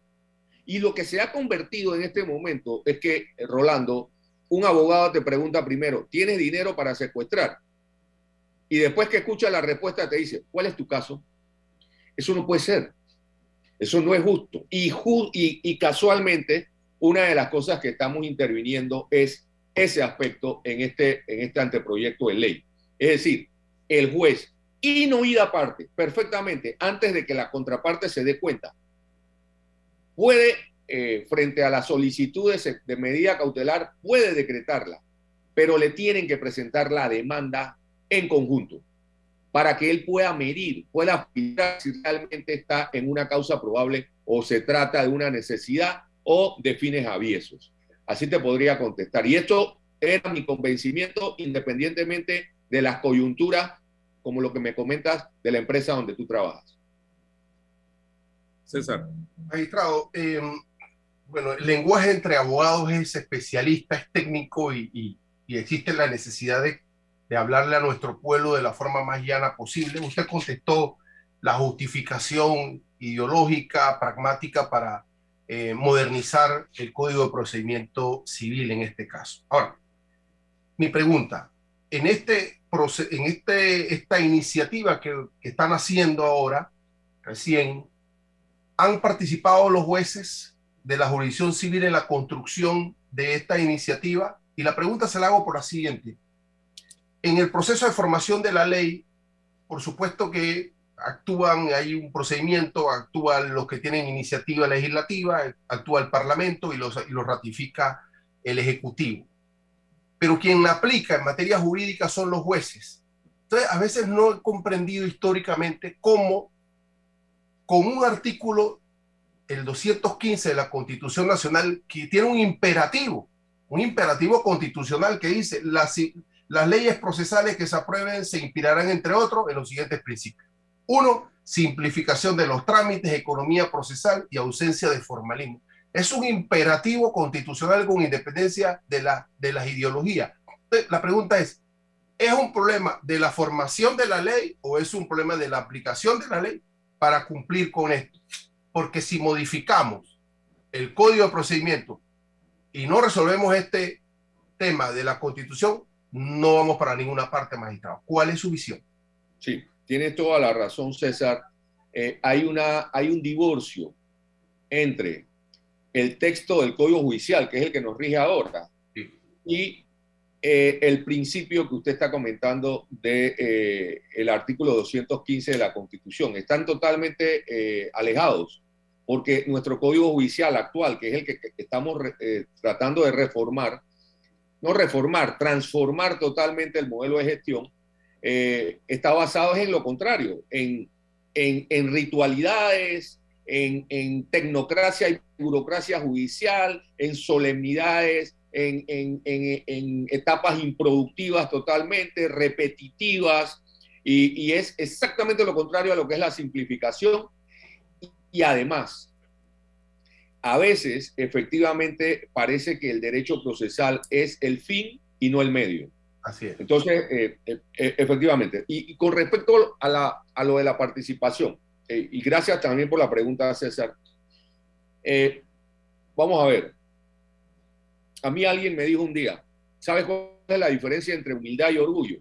Y lo que se ha convertido en este momento es que, Rolando, un abogado te pregunta primero, ¿tienes dinero para secuestrar? Y después que escucha la respuesta te dice, ¿cuál es tu caso? Eso no puede ser. Eso no es justo. Y, casualmente una de las cosas que estamos interviniendo es ese aspecto en este, en este anteproyecto de ley. Es decir, el juez, y no ir aparte, perfectamente, antes de que la contraparte se dé cuenta, puede, eh, frente a las solicitudes de medida cautelar, puede decretarla, pero le tienen que presentar la demanda en conjunto para que él pueda medir, pueda filtrar si realmente está en una causa probable o se trata de una necesidad o de fines aviesos. Así te podría contestar. Y esto era mi convencimiento independientemente de las coyunturas, como lo que me comentas de la empresa donde tú trabajas. César. Magistrado, eh, bueno, el lenguaje entre abogados es especialista, es técnico y, existe la necesidad de, de, hablarle a nuestro pueblo de la forma más llana posible. Usted contestó la justificación ideológica, pragmática para eh, modernizar el Código de Procedimiento Civil en este caso. Ahora, mi pregunta, en, este, en este, esta iniciativa que, están haciendo ahora, recién, ¿han participado los jueces de la jurisdicción civil en la construcción de esta iniciativa? Y la pregunta se la hago por la siguiente. En el proceso de formación de la ley, por supuesto que actúan, hay un procedimiento, actúan los que tienen iniciativa legislativa, actúa el Parlamento y los, ratifica el Ejecutivo. Pero quien la aplica en materia jurídica son los jueces. Entonces, a veces no he comprendido históricamente cómo con un artículo el 215 de la Constitución Nacional que tiene un imperativo, un imperativo constitucional que dice las, leyes procesales que se aprueben se inspirarán, entre otros, en los siguientes principios. Uno, simplificación de los trámites, economía procesal y ausencia de formalismo. Es un imperativo constitucional con independencia de, la, de las ideologías. La pregunta es, ¿es un problema de la formación de la ley o es un problema de la aplicación de la ley para cumplir con esto? Porque si modificamos el código de procedimiento y no resolvemos este tema de la constitución, no vamos para ninguna parte, magistrado. ¿Cuál es su visión? Sí, tiene toda la razón, César. Eh, hay, una, hay un divorcio entre el texto del Código Judicial, que es el que nos rige ahora, y eh, el principio que usted está comentando del de, eh, artículo 215 de la Constitución. Están totalmente alejados, porque nuestro Código Judicial actual, que es el que, que estamos tratando de reformar, no reformar, transformar totalmente el modelo de gestión, eh, está basado en lo contrario, en, en, ritualidades, en, en, tecnocracia y burocracia judicial, en solemnidades, en, etapas improductivas totalmente, repetitivas, y, y, es exactamente lo contrario a lo que es la simplificación. Y además, a veces efectivamente parece que el derecho procesal es el fin y no el medio. Así es. Entonces, eh, eh, eh, efectivamente. Y, con respecto a, la, a, lo de la participación, y gracias también por la pregunta, César, vamos a ver. A mí alguien me dijo un día, ¿sabes cuál es la diferencia entre humildad y orgullo?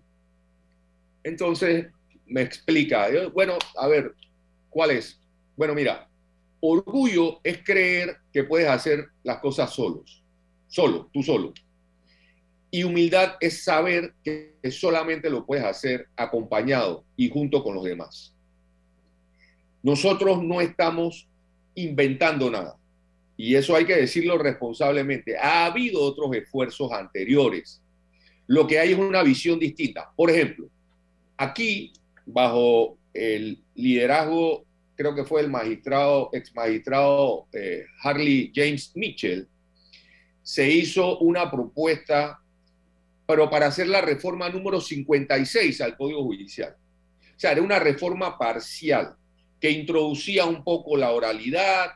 Entonces me explica, bueno, a ver, ¿cuál es? Bueno, mira, Orgullo es creer que puedes hacer las cosas solos, solo, tú solo. Y humildad es saber que solamente lo puedes hacer acompañado y junto con los demás. Nosotros no estamos inventando nada. Y eso hay que decirlo responsablemente. Ha habido otros esfuerzos anteriores. Lo que hay es una visión distinta. Por ejemplo, aquí, bajo el liderazgo creo que fue el magistrado, ex magistrado eh, Harley James Mitchell, se hizo una propuesta, pero para hacer la reforma número 56 al Código Judicial. O sea, era una reforma parcial que introducía un poco la oralidad,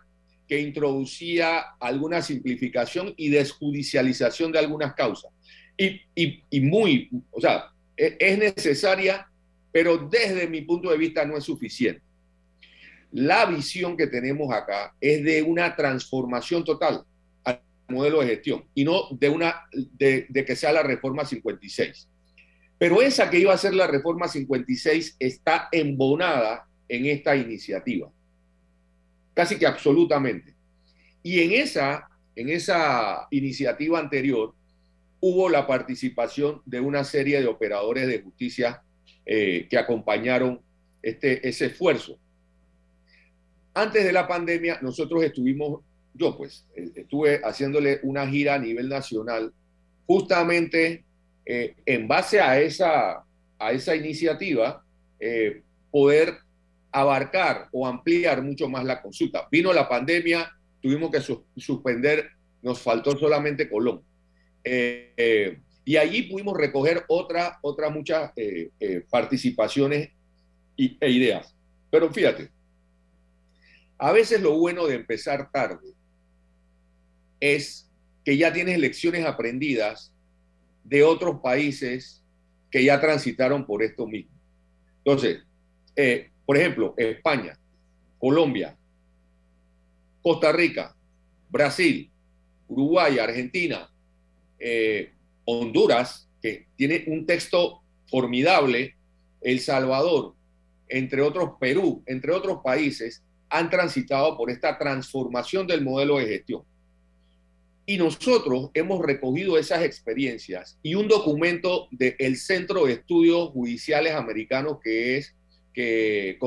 que introducía alguna simplificación y desjudicialización de algunas causas. Y, y, y muy, o sea, e, es necesaria, pero desde mi punto de vista no es suficiente. La visión que tenemos acá es de una transformación total al modelo de gestión y no de, una, de, que sea la reforma 56. Pero esa que iba a ser la reforma 56 está embonada en esta iniciativa, casi que absolutamente. Y en esa, en esa iniciativa anterior hubo la participación de una serie de operadores de justicia eh, que acompañaron este, ese esfuerzo. Antes de la pandemia, nosotros estuvimos, yo pues, eh, estuve haciéndole una gira a nivel nacional, justamente eh, en base a esa, a esa iniciativa, poder abarcar o ampliar mucho más la consulta. Vino la pandemia, tuvimos que suspender, nos faltó solamente Colón. y allí pudimos recoger otras otra muchas participaciones y, e ideas. Pero fíjate, a veces lo bueno de empezar tarde es que ya tienes lecciones aprendidas de otros países que ya transitaron por esto mismo. Entonces, eh, por ejemplo, España, Colombia, Costa Rica, Brasil, Uruguay, Argentina, eh, Honduras, que tiene un texto formidable, El Salvador, entre otros Perú, entre otros países, han transitado por esta transformación del modelo de gestión. Y nosotros hemos recogido esas experiencias y un documento del Centro de Estudios Judiciales Americanos que es que,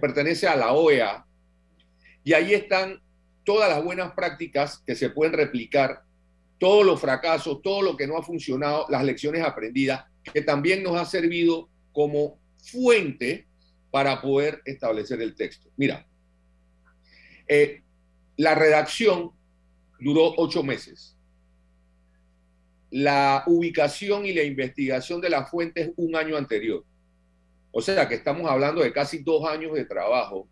pertenece a la OEA. Y ahí están todas las buenas prácticas que se pueden replicar, todos los fracasos, todo lo que no ha funcionado, las lecciones aprendidas, que también nos ha servido como fuente para poder establecer el texto. Mira, eh, la redacción duró ocho meses. La ubicación y la investigación de las fuentes un año anterior. O sea que estamos hablando de casi dos años de trabajo,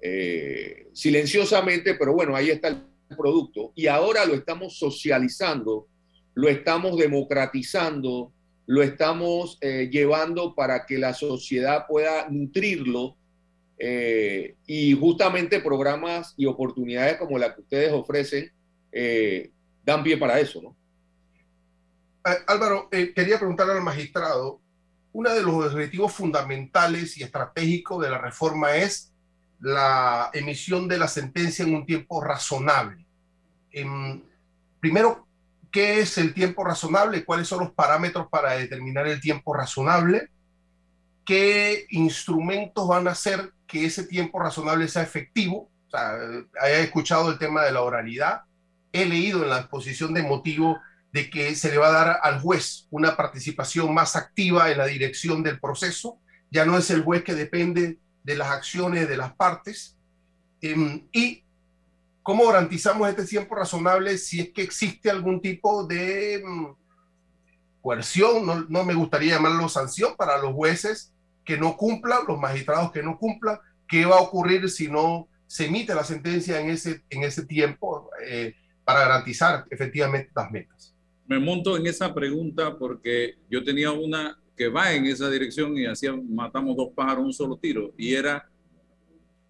eh, silenciosamente, pero bueno, ahí está el producto. Y ahora lo estamos socializando, lo estamos democratizando, lo estamos eh, llevando para que la sociedad pueda nutrirlo eh, y justamente programas y oportunidades como la que ustedes ofrecen dan pie para eso, ¿no? Álvaro, quería preguntarle al magistrado, uno de los objetivos fundamentales y estratégicos de la reforma es la emisión de la sentencia en un tiempo razonable. Em, primero, ¿qué es el tiempo razonable? ¿Cuáles son los parámetros para determinar el tiempo razonable? ¿Qué instrumentos van a hacer que ese tiempo razonable sea efectivo? O sea, he escuchado el tema de la oralidad, he leído en la exposición de motivo de que se le va a dar al juez una participación más activa en la dirección del proceso. Ya no es el juez que depende de las acciones de las partes. Em, y cómo garantizamos este tiempo razonable si es que existe algún tipo de mm, coerción, no, no, me gustaría llamarlo sanción para los jueces que no cumplan, los magistrados que no cumplan, qué va a ocurrir si no se emite la sentencia en ese, en ese tiempo eh, para garantizar efectivamente las metas. Me monto en esa pregunta porque yo tenía una que va en esa dirección y así matamos dos pájaros un solo tiro, y era,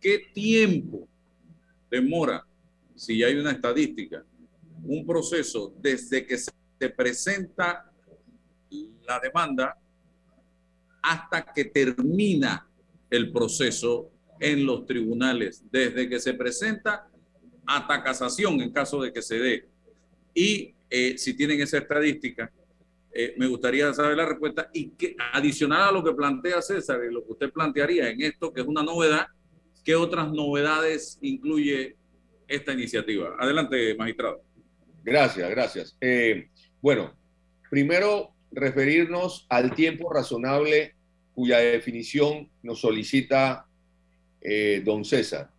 ¿qué tiempo demora, si hay una estadística, un proceso desde que se presenta la demanda hasta que termina el proceso en los tribunales, desde que se presenta hasta casación en caso de que se dé. Y eh, si tienen esa estadística, eh, me gustaría saber la respuesta y que adicional a lo que plantea César y lo que usted plantearía en esto, que es una novedad, ¿qué otras novedades incluye esta iniciativa? Adelante, magistrado. Gracias, gracias. Eh, bueno, primero referirnos al tiempo razonable cuya definición nos solicita eh, don César.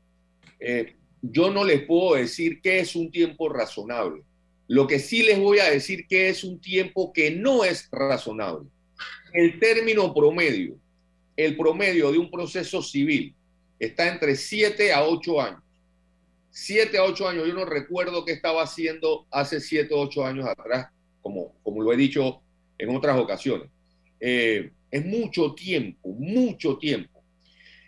yo no les puedo decir qué es un tiempo razonable lo que sí les voy a decir que es un tiempo que no es razonable. El término promedio, el promedio de un proceso civil está entre 7 a 8 años. 7 a 8 años, yo no recuerdo qué estaba haciendo hace 7 o 8 años atrás, como, como lo he dicho en otras ocasiones. Eh, es mucho tiempo, mucho tiempo.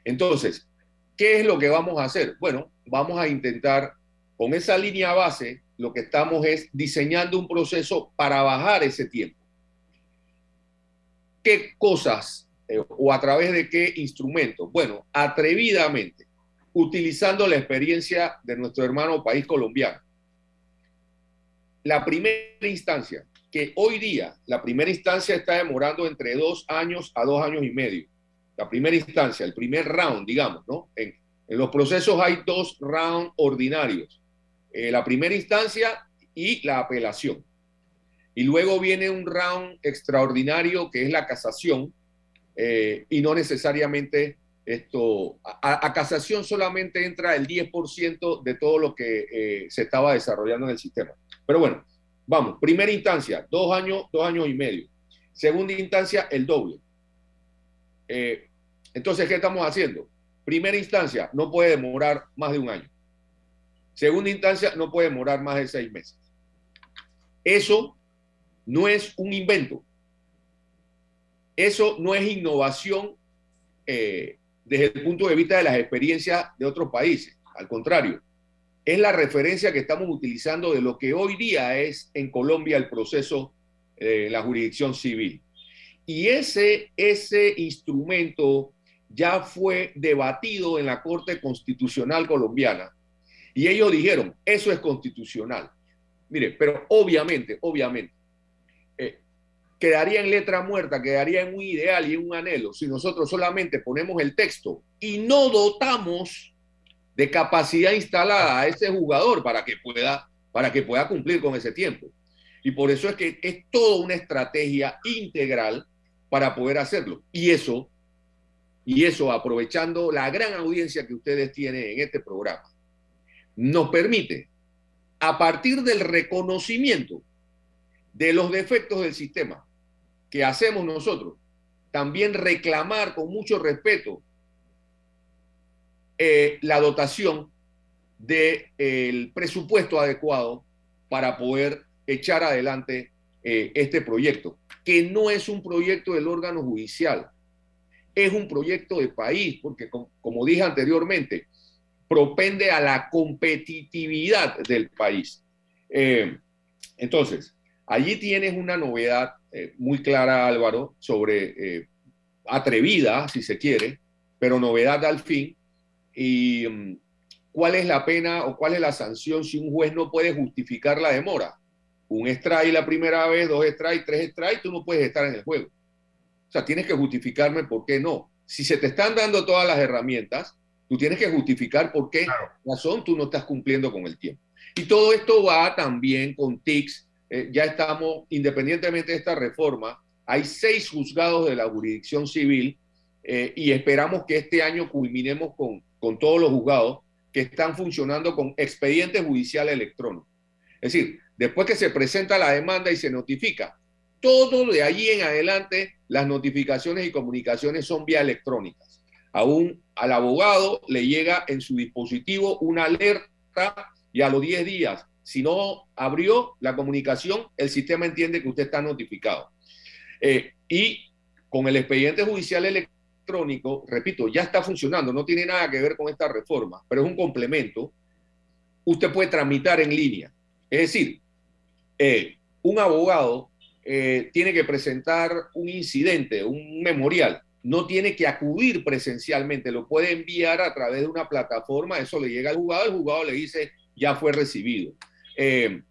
Entonces, ¿qué es lo que vamos a hacer? Bueno, vamos a intentar con esa línea base lo que estamos es diseñando un proceso para bajar ese tiempo. ¿Qué cosas eh, o a través de qué instrumentos? Bueno, atrevidamente, utilizando la experiencia de nuestro hermano país colombiano. La primera instancia, que hoy día la primera instancia está demorando entre dos años a dos años y medio. La primera instancia, el primer round, digamos, ¿no? En, en los procesos hay dos rounds ordinarios eh, la primera instancia y la apelación. Y luego viene un round extraordinario que es la casación eh, y no necesariamente esto, a, casación solamente entra el 10% de todo lo que eh, se estaba desarrollando en el sistema. Pero bueno, vamos, primera instancia, dos años, dos años y medio. Segunda instancia, el doble. entonces, ¿qué estamos haciendo? Primera instancia, no puede demorar más de un año. Segunda instancia, no puede demorar más de seis meses. Eso no es un invento. Eso no es innovación eh, desde el punto de vista de las experiencias de otros países. Al contrario, es la referencia que estamos utilizando de lo que hoy día es en Colombia el proceso de la jurisdicción civil. Y ese, ese instrumento ya fue debatido en la Corte Constitucional colombiana y ellos dijeron, eso es constitucional. Mire, pero obviamente, obviamente, eh, quedaría en letra muerta, quedaría en un ideal y en un anhelo si nosotros solamente ponemos el texto y no dotamos de capacidad instalada a ese jugador para que pueda, para que pueda cumplir con ese tiempo. Y por eso es que es toda una estrategia integral para poder hacerlo. Y eso, y eso aprovechando la gran audiencia que ustedes tienen en este programa nos permite, a partir del reconocimiento de los defectos del sistema que hacemos nosotros, también reclamar con mucho respeto eh, la dotación del presupuesto adecuado para poder echar adelante eh, este proyecto, que no es un proyecto del órgano judicial, es un proyecto de país, porque como, dije anteriormente, propende a la competitividad del país. Eh, entonces, allí tienes una novedad eh, muy clara, Álvaro, sobre atrevida, si se quiere, pero novedad al fin. Y mm, cuál es la pena o cuál es la sanción si un juez no puede justificar la demora un strike la primera vez, dos strikes, tres strikes, tú no puedes estar en el juego. O sea, tienes que justificarme por qué no. Si se te están dando todas las herramientas, tú tienes que justificar por qué razón tú no estás cumpliendo con el tiempo. Y todo esto va también con TICS. Eh, ya estamos, independientemente de esta reforma, hay seis juzgados de la jurisdicción civil eh, y esperamos que este año culminemos con, con todos los juzgados que están funcionando con expediente judicial electrónico. Es decir, después que se presenta la demanda y se notifica. Todo de allí en adelante, las notificaciones y comunicaciones son vía electrónicas. Aún al abogado le llega en su dispositivo una alerta y a los 10 días, si no abrió la comunicación, el sistema entiende que usted está notificado. Eh, y con el expediente judicial electrónico, repito, ya está funcionando, no tiene nada que ver con esta reforma, pero es un complemento. Usted puede tramitar en línea. Es decir, eh, un abogado eh, tiene que presentar un incidente, un memorial, no tiene que acudir presencialmente, lo puede enviar a través de una plataforma, eso le llega al juzgado, el juzgado le dice, ya fue recibido. Eh,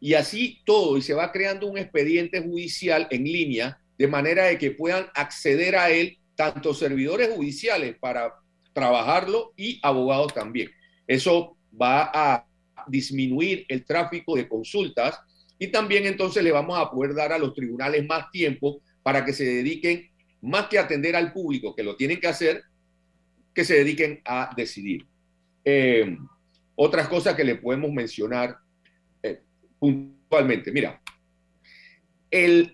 y así todo, y se va creando un expediente judicial en línea, de manera de que puedan acceder a él tanto servidores judiciales para trabajarlo y abogados también. Eso va a disminuir el tráfico de consultas y también entonces le vamos a poder dar a los tribunales más tiempo para que se dediquen, más que atender al público, que lo tienen que hacer, que se dediquen a decidir. Eh, otras cosas que le podemos mencionar eh, puntualmente. Mira,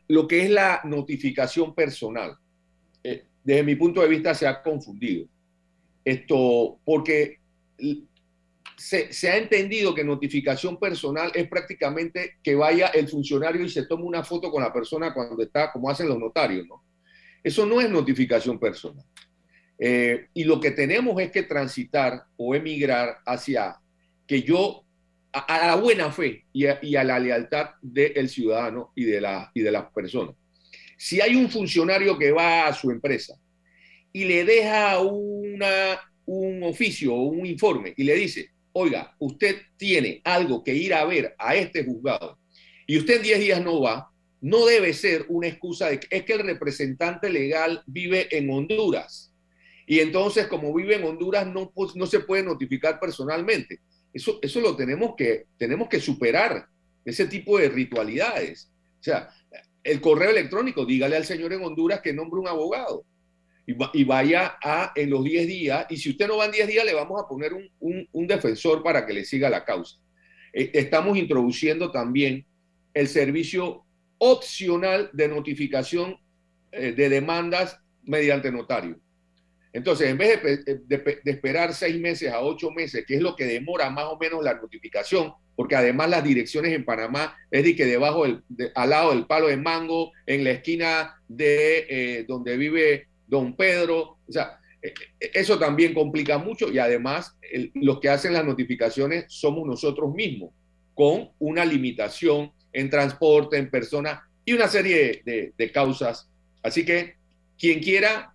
lo que es la notificación personal, eh, desde mi punto de vista se ha confundido. Esto, porque se, ha entendido que notificación personal es prácticamente que vaya el funcionario y se tome una foto con la persona cuando está, como hacen los notarios, ¿no? Eso no es notificación personal. Eh, y lo que tenemos es que transitar o emigrar hacia que yo, a, la buena fe y a, la lealtad del ciudadano y de, la, y de las personas. Si hay un funcionario que va a su empresa y le deja una, un oficio o un informe y le dice, oiga, usted tiene algo que ir a ver a este juzgado y usted en 10 días no va, no debe ser una excusa de que es que el representante legal vive en Honduras. Y entonces, como vive en Honduras, no, pues, no se puede notificar personalmente. Eso, eso lo tenemos que, tenemos que superar, ese tipo de ritualidades. O sea, el correo electrónico, dígale al señor en Honduras que nombre un abogado y, vaya a en los 10 días, y si usted no va en 10 días, le vamos a poner un, defensor para que le siga la causa. Eh, estamos introduciendo también el servicio opcional de notificación eh, de demandas mediante notario. Entonces, en vez de, esperar seis meses a ocho meses, que es lo que demora más o menos la notificación, porque además las direcciones en Panamá es de que debajo, del, al lado del palo de mango, en la esquina de eh, donde vive don Pedro, o sea, eh, eh, eso también complica mucho y además los que hacen las notificaciones somos nosotros mismos, con una limitación en transporte, en persona y una serie de, causas. Así que quien quiera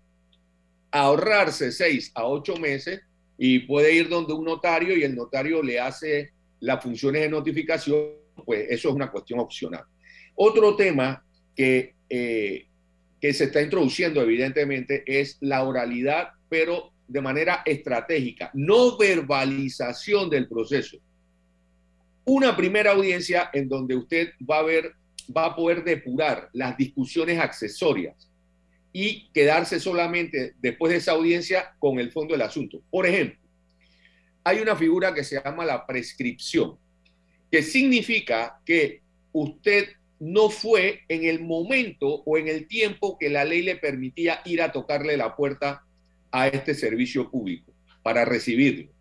ahorrarse seis a ocho meses y puede ir donde un notario y el notario le hace las funciones de notificación, pues eso es una cuestión opcional. Otro tema que eh, que se está introduciendo evidentemente es la oralidad, pero de manera estratégica, no verbalización del proceso. Una primera audiencia en donde usted va a ver, va a poder depurar las discusiones accesorias y quedarse solamente después de esa audiencia con el fondo del asunto. Por ejemplo, hay una figura que se llama la prescripción, que significa que usted no fue en el momento o en el tiempo que la ley le permitía ir a tocarle la puerta a este servicio público para recibirlo.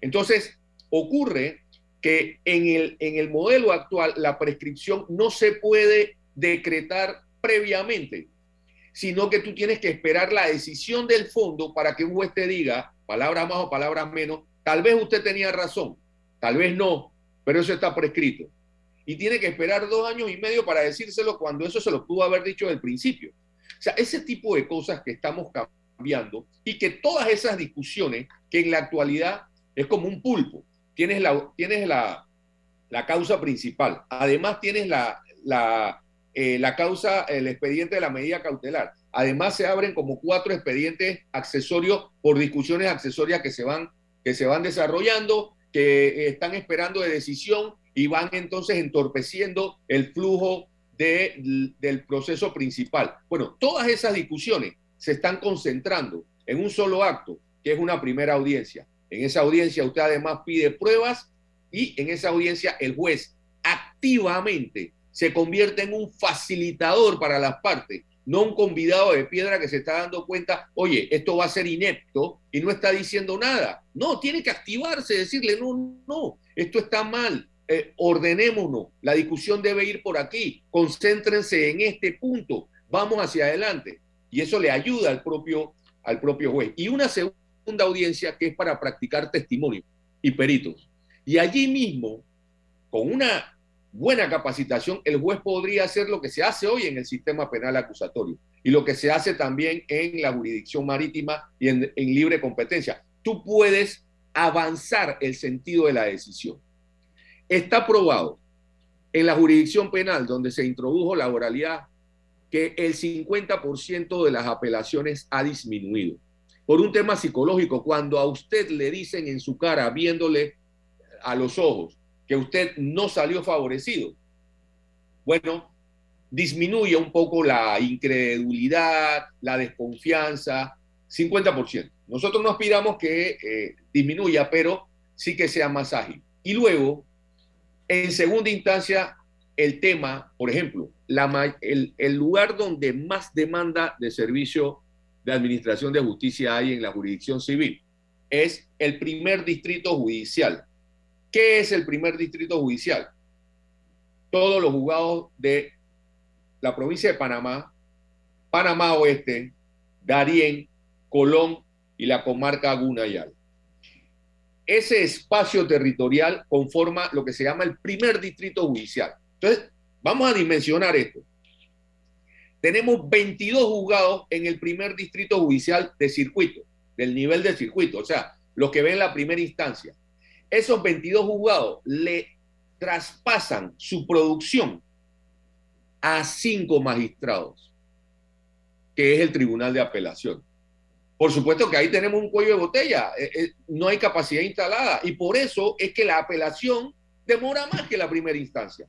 Entonces, ocurre que en el, en el modelo actual la prescripción no se puede decretar previamente, sino que tú tienes que esperar la decisión del fondo para que un juez diga, palabra más o palabra menos, tal vez usted tenía razón, tal vez no, pero eso está prescrito. Y tiene que esperar dos años y medio para decírselo cuando eso se lo pudo haber dicho del principio. O sea, ese tipo de cosas que estamos cambiando y que todas esas discusiones que en la actualidad es como un pulpo, tienes la, tienes la, la causa principal, además tienes la, la, eh, la causa, el expediente de la medida cautelar. Además, se abren como cuatro expedientes accesorios por discusiones accesorias que se van, que se van desarrollando, que están esperando de decisión y van entonces entorpeciendo el flujo de, del proceso principal. Bueno, todas esas discusiones se están concentrando en un solo acto, que es una primera audiencia. En esa audiencia usted además pide pruebas y en esa audiencia el juez activamente se convierte en un facilitador para las partes, no un convidado de piedra que se está dando cuenta, oye, esto va a ser inepto y no está diciendo nada. No, tiene que activarse, decirle, no, no, esto está mal, eh, ordenémonos, la discusión debe ir por aquí, concéntrense en este punto, vamos hacia adelante. Y eso le ayuda al propio, al propio juez. Y una segunda audiencia que es para practicar testimonio y peritos. Y allí mismo, con una buena capacitación, el juez podría hacer lo que se hace hoy en el sistema penal acusatorio y lo que se hace también en la jurisdicción marítima y en, libre competencia. Tú puedes avanzar el sentido de la decisión. Está probado en la jurisdicción penal donde se introdujo la oralidad que el 50% de las apelaciones ha disminuido. Por un tema psicológico, cuando a usted le dicen en su cara, viéndole a los ojos, que usted no salió favorecido. Bueno, disminuye un poco la incredulidad, la desconfianza, 50%. Nosotros no aspiramos que eh, disminuya, pero sí que sea más ágil. Y luego, en segunda instancia, el tema, por ejemplo, el, el lugar donde más demanda de servicio de administración de justicia hay en la jurisdicción civil es el primer distrito judicial. ¿Qué es el primer distrito judicial? Todos los juzgados de la provincia de Panamá, Panamá Oeste, Darién, Colón y la comarca Gunayal. Ese espacio territorial conforma lo que se llama el primer distrito judicial. Entonces, vamos a dimensionar esto. Tenemos 22 juzgados en el primer distrito judicial de circuito, del nivel de circuito, o sea, los que ven la primera instancia esos 22 juzgados le traspasan su producción a cinco magistrados, que es el Tribunal de Apelación. Por supuesto que ahí tenemos un cuello de botella, eh, eh, no hay capacidad instalada y por eso es que la apelación demora más que la primera instancia.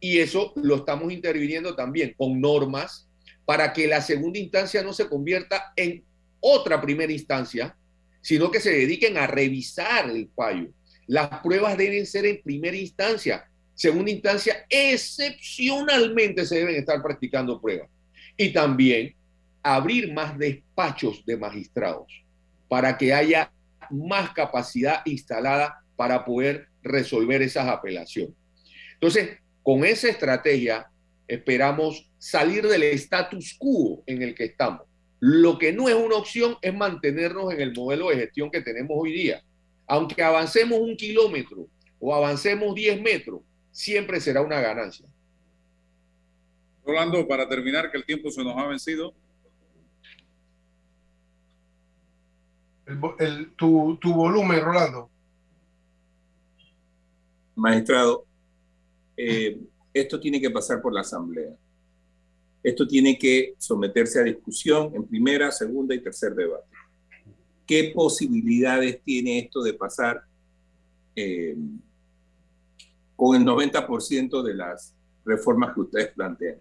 Y eso lo estamos interviniendo también con normas para que la segunda instancia no se convierta en otra primera instancia, sino que se dediquen a revisar el fallo las pruebas deben ser en primera instancia. Segunda instancia, excepcionalmente se deben estar practicando pruebas. Y también abrir más despachos de magistrados para que haya más capacidad instalada para poder resolver esas apelaciones. Entonces, con esa estrategia esperamos salir del status quo en el que estamos. Lo que no es una opción es mantenernos en el modelo de gestión que tenemos hoy día aunque avancemos un kilómetro o avancemos 10 metros, siempre será una ganancia. Rolando, para terminar, que el tiempo se nos ha vencido. tu, volumen, Rolando. Magistrado, eh, esto tiene que pasar por la Asamblea. Esto tiene que someterse a discusión en primera, segunda y tercer debate. ¿Qué posibilidades tiene esto de pasar eh, con el 90% de las reformas que ustedes plantean?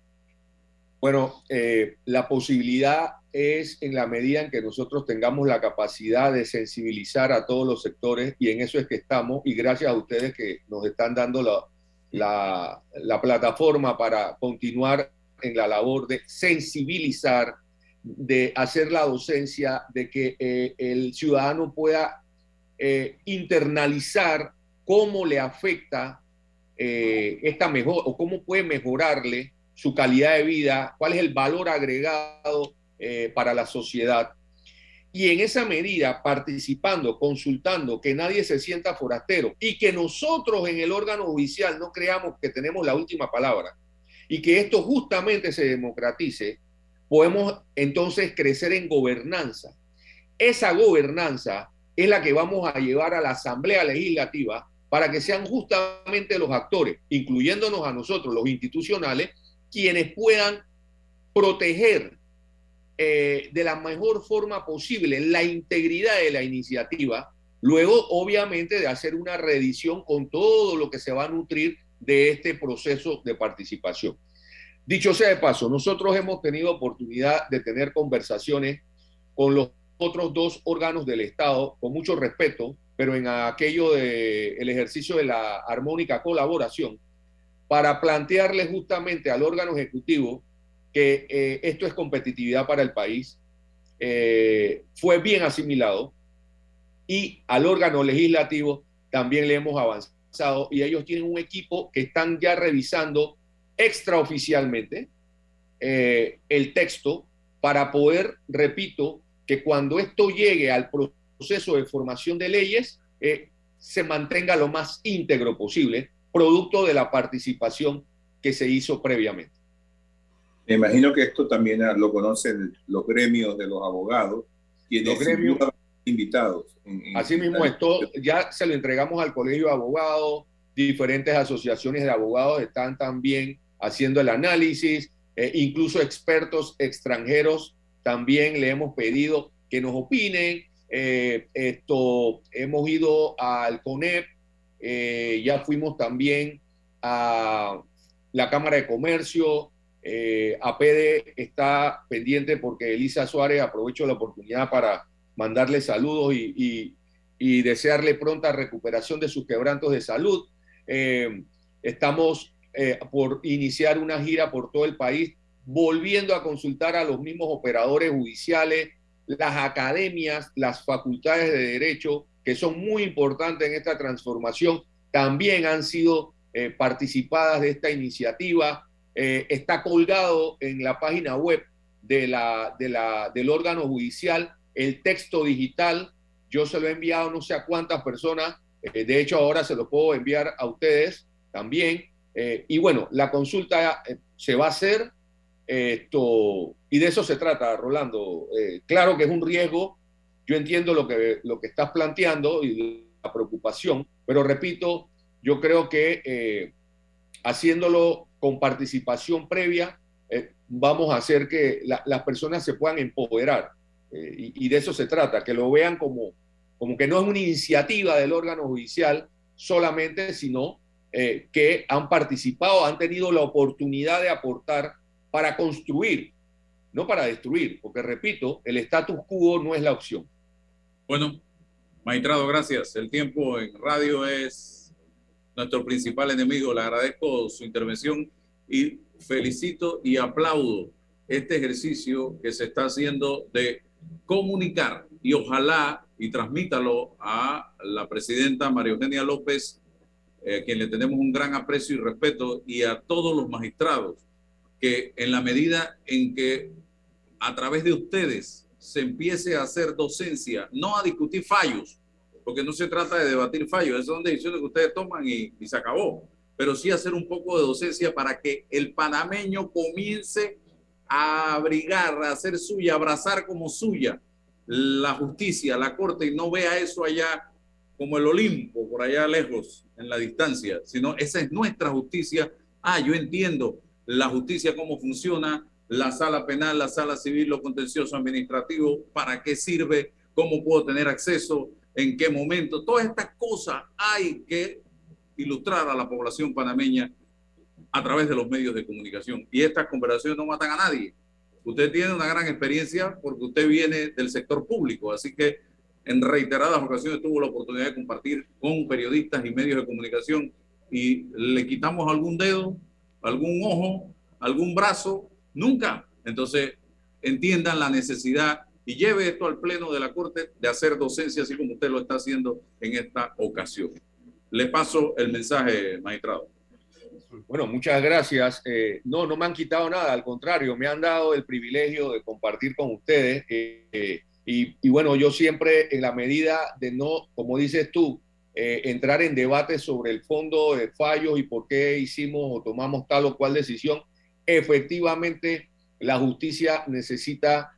Bueno, eh, la posibilidad es en la medida en que nosotros tengamos la capacidad de sensibilizar a todos los sectores y en eso es que estamos y gracias a ustedes que nos están dando la, la, la plataforma para continuar en la labor de sensibilizar, de hacer la docencia, de que eh, el ciudadano pueda eh, internalizar cómo le afecta eh, esta mejor o cómo puede mejorarle su calidad de vida, cuál es el valor agregado para la sociedad. Y en esa medida, participando, consultando, que nadie se sienta forastero y que nosotros en el órgano judicial no creamos que tenemos la última palabra y que esto justamente se democratice, podemos entonces crecer en gobernanza. Esa gobernanza es la que vamos a llevar a la Asamblea Legislativa para que sean justamente los actores, incluyéndonos a nosotros, los institucionales, quienes puedan proteger eh, de la mejor forma posible la integridad de la iniciativa, luego obviamente de hacer una reedición con todo lo que se va a nutrir de este proceso de participación. Dicho sea de paso, nosotros hemos tenido oportunidad de tener conversaciones con los otros dos órganos del Estado, con mucho respeto, pero en aquello del ejercicio de la armónica colaboración, para plantearle justamente al órgano ejecutivo que eh, esto es competitividad para el país, eh, fue bien asimilado, y al órgano legislativo también le hemos avanzado, y ellos tienen un equipo que están ya revisando extraoficialmente eh, el texto para poder, repito, que cuando esto llegue al proceso de formación de leyes, eh, se mantenga lo más íntegro posible, producto de la participación que se hizo previamente. Me imagino que esto también lo conocen los gremios de los abogados, quienes los gremios invitados. Así mismo, esto ya se lo entregamos al Colegio de Abogados, diferentes asociaciones de abogados están también haciendo el análisis, eh, incluso expertos extranjeros también le hemos pedido que nos opinen. Eh, esto, hemos ido al CONEP, eh, ya fuimos también a la Cámara de Comercio, APD está pendiente porque Elisa Suárez, aprovecho la oportunidad para mandarle saludos y, desearle pronta recuperación de sus quebrantos de salud. estamos eh, por iniciar una gira por todo el país, volviendo a consultar a los mismos operadores judiciales, las academias, las facultades de derecho, que son muy importantes en esta transformación, también han sido eh, participadas de esta iniciativa. Eh, está colgado en la página web del órgano judicial el texto digital. Yo se lo he enviado no sé a cuántas personas. de hecho, ahora se lo puedo enviar a ustedes también. Eh, y bueno, la consulta eh, se va a hacer esto, y de eso se trata, Rolando. Eh, claro que es un riesgo, yo entiendo lo que, lo que estás planteando y la preocupación, pero repito, yo creo que haciéndolo con participación previa, vamos a hacer que las personas se puedan empoderar. Y, y, de eso se trata, que lo vean como, como que no es una iniciativa del órgano judicial solamente, sino eh, que han participado, han tenido la oportunidad de aportar para construir, no para destruir, porque repito, el status quo no es la opción. Bueno, magistrado, gracias. El tiempo en radio es nuestro principal enemigo. Le agradezco su intervención y felicito y aplaudo este ejercicio que se está haciendo de comunicar y ojalá y transmítalo a la presidenta María Eugenia López eh, a quien le tenemos un gran aprecio y respeto, y a todos los magistrados, que en la medida en que a través de ustedes se empiece a hacer docencia, no a discutir fallos, porque no se trata de debatir fallos, esas son decisiones que ustedes toman y, y se acabó, pero sí hacer un poco de docencia para que el panameño comience a abrigar, a hacer suya, abrazar como suya la justicia, la corte y no vea eso allá como el Olimpo, por allá lejos, en la distancia, sino esa es nuestra justicia. Ah, yo entiendo la justicia, cómo funciona, la sala penal, la sala civil, lo contencioso administrativo, para qué sirve, cómo puedo tener acceso, en qué momento. Todas estas cosas hay que ilustrar a la población panameña a través de los medios de comunicación. Y estas conversaciones no matan a nadie. Usted tiene una gran experiencia porque usted viene del sector público, así que en reiteradas ocasiones tuvo la oportunidad de compartir con periodistas y medios de comunicación y le quitamos algún dedo, algún ojo, algún brazo, nunca. Entonces, entiendan la necesidad y lleve esto al pleno de la Corte de hacer docencia, así como usted lo está haciendo en esta ocasión. Le paso el mensaje, magistrado. Bueno, muchas gracias. Eh, no, no me han quitado nada, al contrario, me han dado el privilegio de compartir con ustedes. Eh, y, bueno, yo siempre, en la medida de no, como dices tú, eh, entrar en debate sobre el fondo de fallos y por qué hicimos o tomamos tal o cual decisión, efectivamente la justicia necesita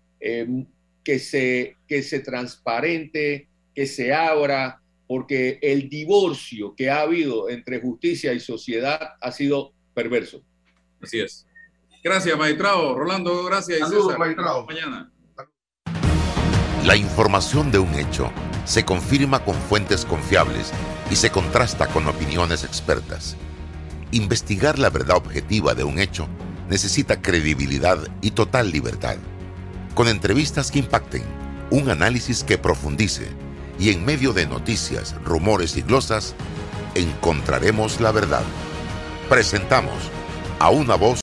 que se, que se transparente, que se abra, porque el divorcio que ha habido entre justicia y sociedad ha sido perverso. Así es. Gracias, magistrado. Rolando, gracias. Saludos, magistrado. Mañana. La información de un hecho se confirma con fuentes confiables y se contrasta con opiniones expertas. Investigar la verdad objetiva de un hecho necesita credibilidad y total libertad con entrevistas que impacten, un análisis que profundice y en medio de noticias, rumores y glosas, encontraremos la verdad. Presentamos a una voz